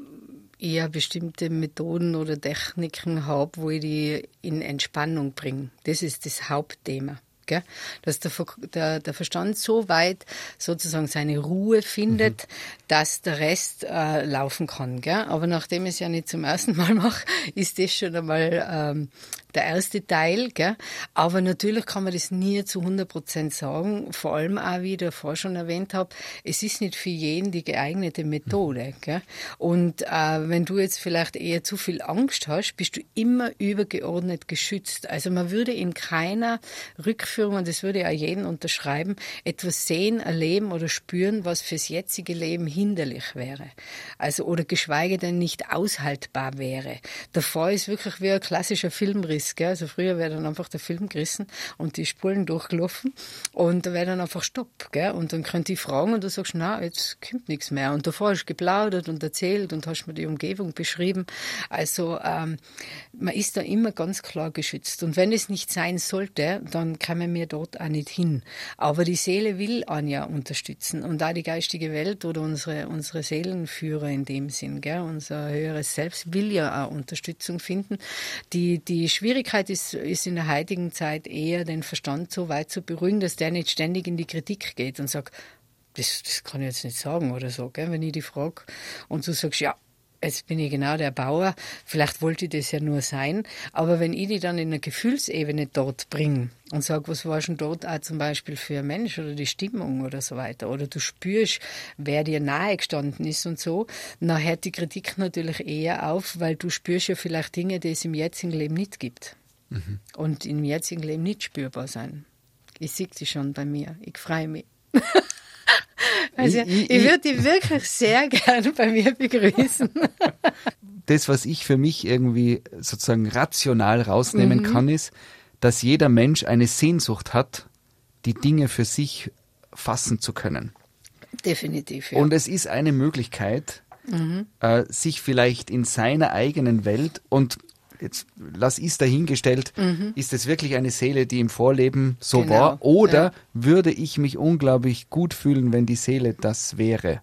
eher bestimmte Methoden oder Techniken habe, wo ich die in Entspannung bringe. Das ist das Hauptthema. Gell? Dass der, der, der Verstand so weit sozusagen seine Ruhe findet, dass der Rest äh, laufen kann. Gell? Aber nachdem ich es ja nicht zum ersten Mal mache, ist das schon einmal ähm, der erste Teil. Gell? Aber natürlich kann man das nie zu 100 Prozent sagen. Vor allem auch, wie ich davor schon erwähnt habe, es ist nicht für jeden die geeignete Methode. Gell? Und äh, wenn du jetzt vielleicht eher zu viel Angst hast, bist du immer übergeordnet geschützt. Also man würde in keiner Rückführung, und das würde auch jeden unterschreiben, etwas sehen, erleben oder spüren, was fürs jetzige Leben hinderlich wäre. Also oder geschweige denn nicht aushaltbar wäre. Davor ist wirklich wie ein klassischer Filmriss. Gell? Also früher wäre dann einfach der Film gerissen und die Spulen durchgelaufen und da wäre dann einfach Stopp. Gell? Und dann könnte ich fragen und du sagst, na, jetzt kommt nichts mehr. Und davor hast du geplaudert und erzählt und hast mir die Umgebung beschrieben. Also ähm, man ist da immer ganz klar geschützt. Und wenn es nicht sein sollte, dann kämen wir dort auch nicht hin. Aber die Seele will Anja unterstützen und auch die geistige Welt oder unsere, unsere Seelenführer in dem Sinn, gell? unser höheres Selbst will ja auch Unterstützung finden. Die, die Schwierigkeit ist, ist in der heutigen Zeit eher, den Verstand so weit zu beruhigen, dass der nicht ständig in die Kritik geht und sagt, das, das kann ich jetzt nicht sagen oder so, gell? wenn ich die frage und du sagst, ja, jetzt bin ich genau der Bauer, vielleicht wollte ich das ja nur sein, aber wenn ich die dann in eine Gefühlsebene dort bringe und sage, was war schon dort auch zum Beispiel für ein Mensch oder die Stimmung oder so weiter, oder du spürst, wer dir nahe gestanden ist und so, dann hört die Kritik natürlich eher auf, weil du spürst ja vielleicht Dinge, die es im jetzigen Leben nicht gibt. Und im jetzigen Leben nicht spürbar sein. Ich sehe die schon bei mir, ich freue mich. Also, Ich- ich, ich- würde die wirklich sehr gerne bei mir begrüßen. das, was ich für mich irgendwie sozusagen rational rausnehmen Mhm. kann, ist, dass jeder Mensch eine Sehnsucht hat, die Dinge für sich fassen zu können. Definitiv. Ja. Und es ist eine Möglichkeit, äh, sich vielleicht in seiner eigenen Welt und jetzt lass ich dahingestellt, ist es wirklich eine Seele, die im Vorleben so Genau, war? Oder ja. würde ich mich unglaublich gut fühlen, wenn die Seele das wäre?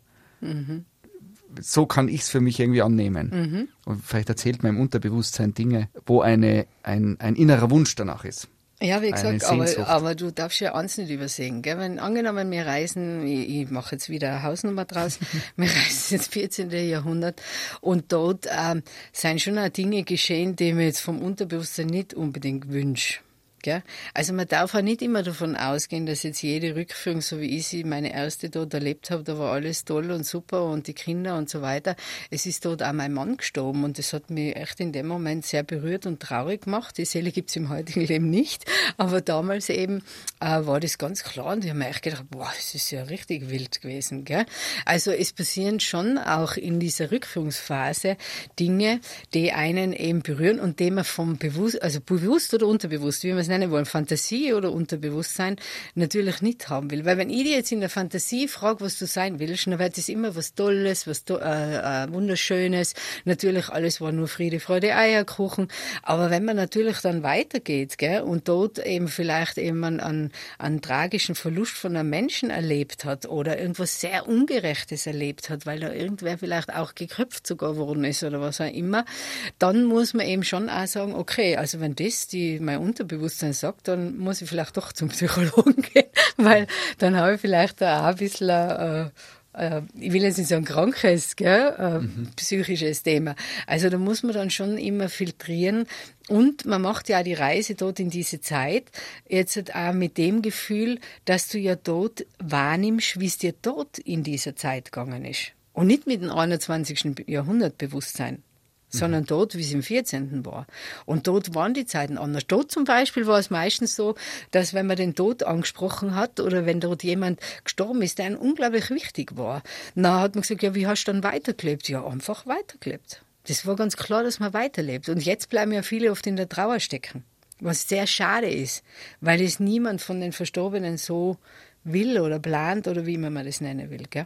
So kann ich es für mich irgendwie annehmen. Und vielleicht erzählt im Unterbewusstsein Dinge, wo eine, ein, ein innerer Wunsch danach ist. Ja, wie gesagt, aber, aber du darfst ja eins nicht übersehen. Gell? Wenn angenommen, wir reisen, ich, ich mache jetzt wieder eine Hausnummer draus, wir reisen ins 14. Jahrhundert und dort ähm, sind schon auch Dinge geschehen, die mir jetzt vom Unterbewusstsein nicht unbedingt wünsche. Gell? Also man darf auch nicht immer davon ausgehen, dass jetzt jede Rückführung, so wie ich sie meine erste dort erlebt habe, da war alles toll und super und die Kinder und so weiter. Es ist dort auch mein Mann gestorben und das hat mich echt in dem Moment sehr berührt und traurig gemacht. Die Seele gibt's im heutigen Leben nicht, aber damals eben äh, war das ganz klar und ich habe mir echt gedacht, boah, das ist ja richtig wild gewesen. Gell? Also es passieren schon auch in dieser Rückführungsphase Dinge, die einen eben berühren und die man vom bewusst, also bewusst oder unterbewusst, wie man es nennen wollen, Fantasie oder Unterbewusstsein, natürlich nicht haben will. Weil wenn ich dir jetzt in der Fantasie frage, was du sein willst, dann wird es immer was Tolles, was to äh, äh, Wunderschönes. Natürlich alles war nur Friede, Freude, Eierkuchen. Aber wenn man natürlich dann weitergeht, gell, und dort eben vielleicht eben einen, einen, einen tragischen Verlust von einem Menschen erlebt hat oder irgendwas sehr Ungerechtes erlebt hat, weil da irgendwer vielleicht auch geköpft sogar worden ist oder was auch immer, dann muss man eben schon auch sagen, okay, also wenn das die mein Unterbewusstsein sagt, dann muss ich vielleicht doch zum Psychologen gehen, weil dann habe ich vielleicht auch ein bisschen äh, äh, ich will jetzt nicht sagen krankes, gell, äh, psychisches Thema. Also da muss man dann schon immer filtrieren und man macht ja auch die Reise dort in diese Zeit, jetzt auch mit dem Gefühl, dass du ja dort wahrnimmst, wie es dir dort in dieser Zeit gegangen ist. Und nicht mit dem 21. Jahrhundert Bewusstsein sondern dort, wie es im 14. war. Und dort waren die Zeiten anders. Dort zum Beispiel war es meistens so, dass wenn man den Tod angesprochen hat oder wenn dort jemand gestorben ist, der einem unglaublich wichtig war, dann hat man gesagt, ja, wie hast du dann weitergelebt? Ja, einfach weitergelebt. Das war ganz klar, dass man weiterlebt. Und jetzt bleiben ja viele oft in der Trauer stecken, was sehr schade ist, weil es niemand von den Verstorbenen so will oder plant oder wie man das nennen will. Gell?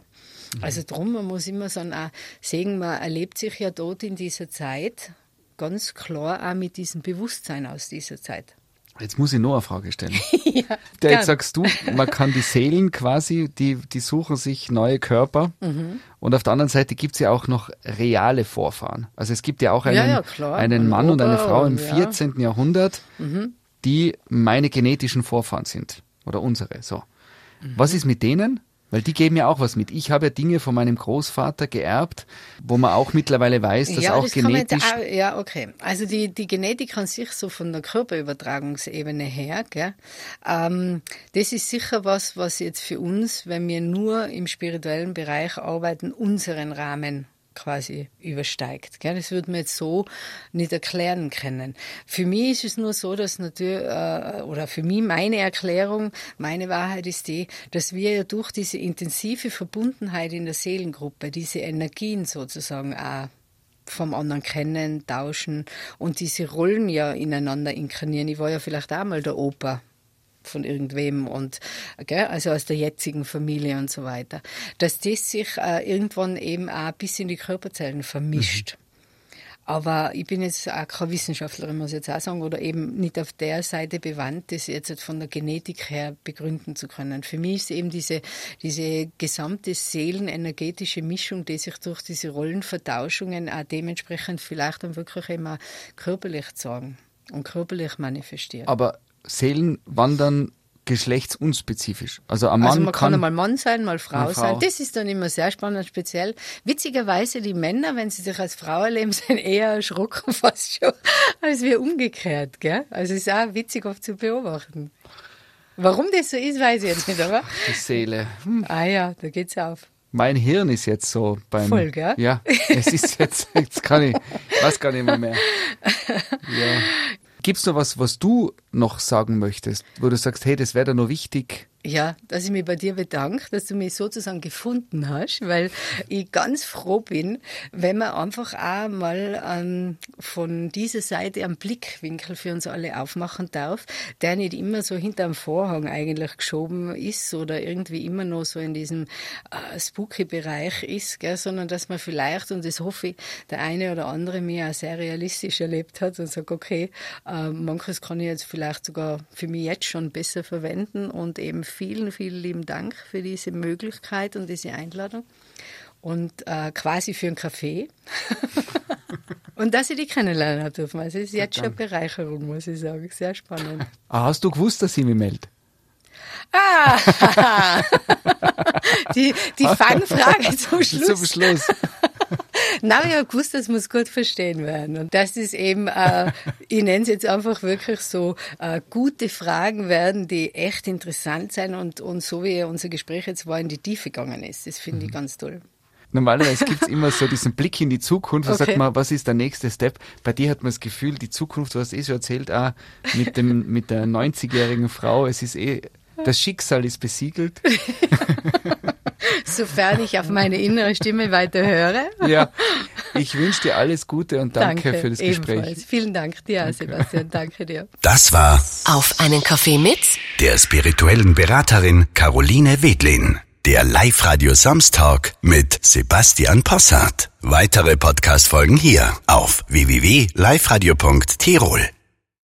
Also drum, man muss immer sagen, auch sehen, man erlebt sich ja dort in dieser Zeit ganz klar auch mit diesem Bewusstsein aus dieser Zeit. Jetzt muss ich noch eine Frage stellen. ja, Der, jetzt sagst du, man kann die Seelen quasi, die, die suchen sich neue Körper. Mhm. Und auf der anderen Seite gibt's ja auch noch reale Vorfahren. Also es gibt ja auch einen, Ja, ja, einen Ein Mann und eine Opa Frau im und ja. Mhm. 14. Jahrhundert, die meine genetischen Vorfahren sind. Oder unsere. So. Mhm. Was ist mit denen? Weil die geben ja auch was mit. Ich habe ja Dinge von meinem Großvater geerbt, wo man auch mittlerweile weiß, dass ja, auch das man genetisch. auch, ja, okay. Also die, die Genetik an sich so von der Körperübertragungsebene her, gell, ähm, das ist sicher was, was jetzt für uns, wenn wir nur im spirituellen Bereich arbeiten, unseren Rahmen quasi übersteigt. Gell? Das würde man jetzt so nicht erklären können. Für mich ist es nur so, dass natürlich, äh, oder für mich meine Erklärung, meine Wahrheit ist die, dass wir ja durch diese intensive Verbundenheit in der Seelengruppe, diese Energien sozusagen auch vom anderen kennen, tauschen und diese Rollen ja ineinander inkarnieren. Ich war ja vielleicht auch mal der Opa von irgendwem und gell, also aus der jetzigen Familie und so weiter, dass das sich äh, irgendwann eben auch bis in die Körperzellen vermischt. Aber ich bin jetzt auch keine Wissenschaftlerin, muss ich jetzt auch sagen, oder eben nicht auf der Seite bewandt, das jetzt von der Genetik her begründen zu können. Für mich ist eben diese, diese gesamte seelenenergetische Mischung, die sich durch diese Rollenvertauschungen auch dementsprechend vielleicht dann wirklich immer körperlich zeigen und körperlich manifestieren. Aber Seelen wandern geschlechtsunspezifisch. Also ein Mann also man kann, kann einmal Mann sein, mal Frau, Mal Frau. sein. Das ist dann immer sehr spannend, speziell. Witzigerweise, die Männer, wenn sie sich als Frau erleben, sind eher erschrocken fast schon, als wir umgekehrt. Gell? Also es ist auch witzig oft zu beobachten. Warum das so ist, weiß ich jetzt nicht, aber die Seele. Hm. ah ja, da geht's auf. Mein Hirn ist jetzt so beim. Voll, gell? Ja, es ist jetzt, jetzt kann ich, weiß gar nicht mehr mehr. Ja. Gibt's noch was, was du noch sagen möchtest, wo du sagst, hey, das wäre da noch wichtig? Ja, dass ich mich bei dir bedanke, dass du mich sozusagen gefunden hast, weil ich ganz froh bin, wenn man einfach auch mal ähm, von dieser Seite einen Blickwinkel für uns alle aufmachen darf, der nicht immer so hinterm Vorhang eigentlich geschoben ist oder irgendwie immer noch so in diesem äh, spooky-Bereich ist, gell, sondern dass man vielleicht, und das hoffe ich, der eine oder andere mir auch sehr realistisch erlebt hat und sagt, okay, äh, manches kann ich jetzt vielleicht sogar für mich jetzt schon besser verwenden und eben vielen, vielen lieben Dank für diese Möglichkeit und diese Einladung und äh, quasi für einen Kaffee. und dass ich die kennenlernen habe dürfen. Also es ist jetzt schon eine Bereicherung, muss ich sagen. Sehr spannend. Ah, hast du gewusst, dass ich mich melde? Ah! die, die Fangfrage zum Schluss. Zum Schluss. Na, ich habe gewusst, das muss gut verstehen werden. Und das ist eben, äh, ich nenne es jetzt einfach wirklich so, äh, gute Fragen werden, die echt interessant sein und, und so wie unser Gespräch jetzt war, in die Tiefe gegangen ist. Das finde ich mhm. ganz toll. Normalerweise gibt es immer so diesen Blick in die Zukunft, da okay. sagt man, was ist der nächste Step? Bei dir hat man das Gefühl, die Zukunft, du hast eh so erzählt, auch mit, dem, mit der 90-jährigen Frau, es ist eh, das Schicksal ist besiegelt. Sofern ich auf meine innere Stimme weiter höre. Ja, ich wünsche dir alles Gute und danke, danke für das Gespräch. Ebenfalls. Vielen Dank dir, danke. Sebastian. Danke dir. Das war Auf einen Kaffee mit der spirituellen Beraterin Caroline Wedlin. Der Live-Radio Samstag mit Sebastian Possart. Weitere Podcast-Folgen hier auf www.liveradio.tirol.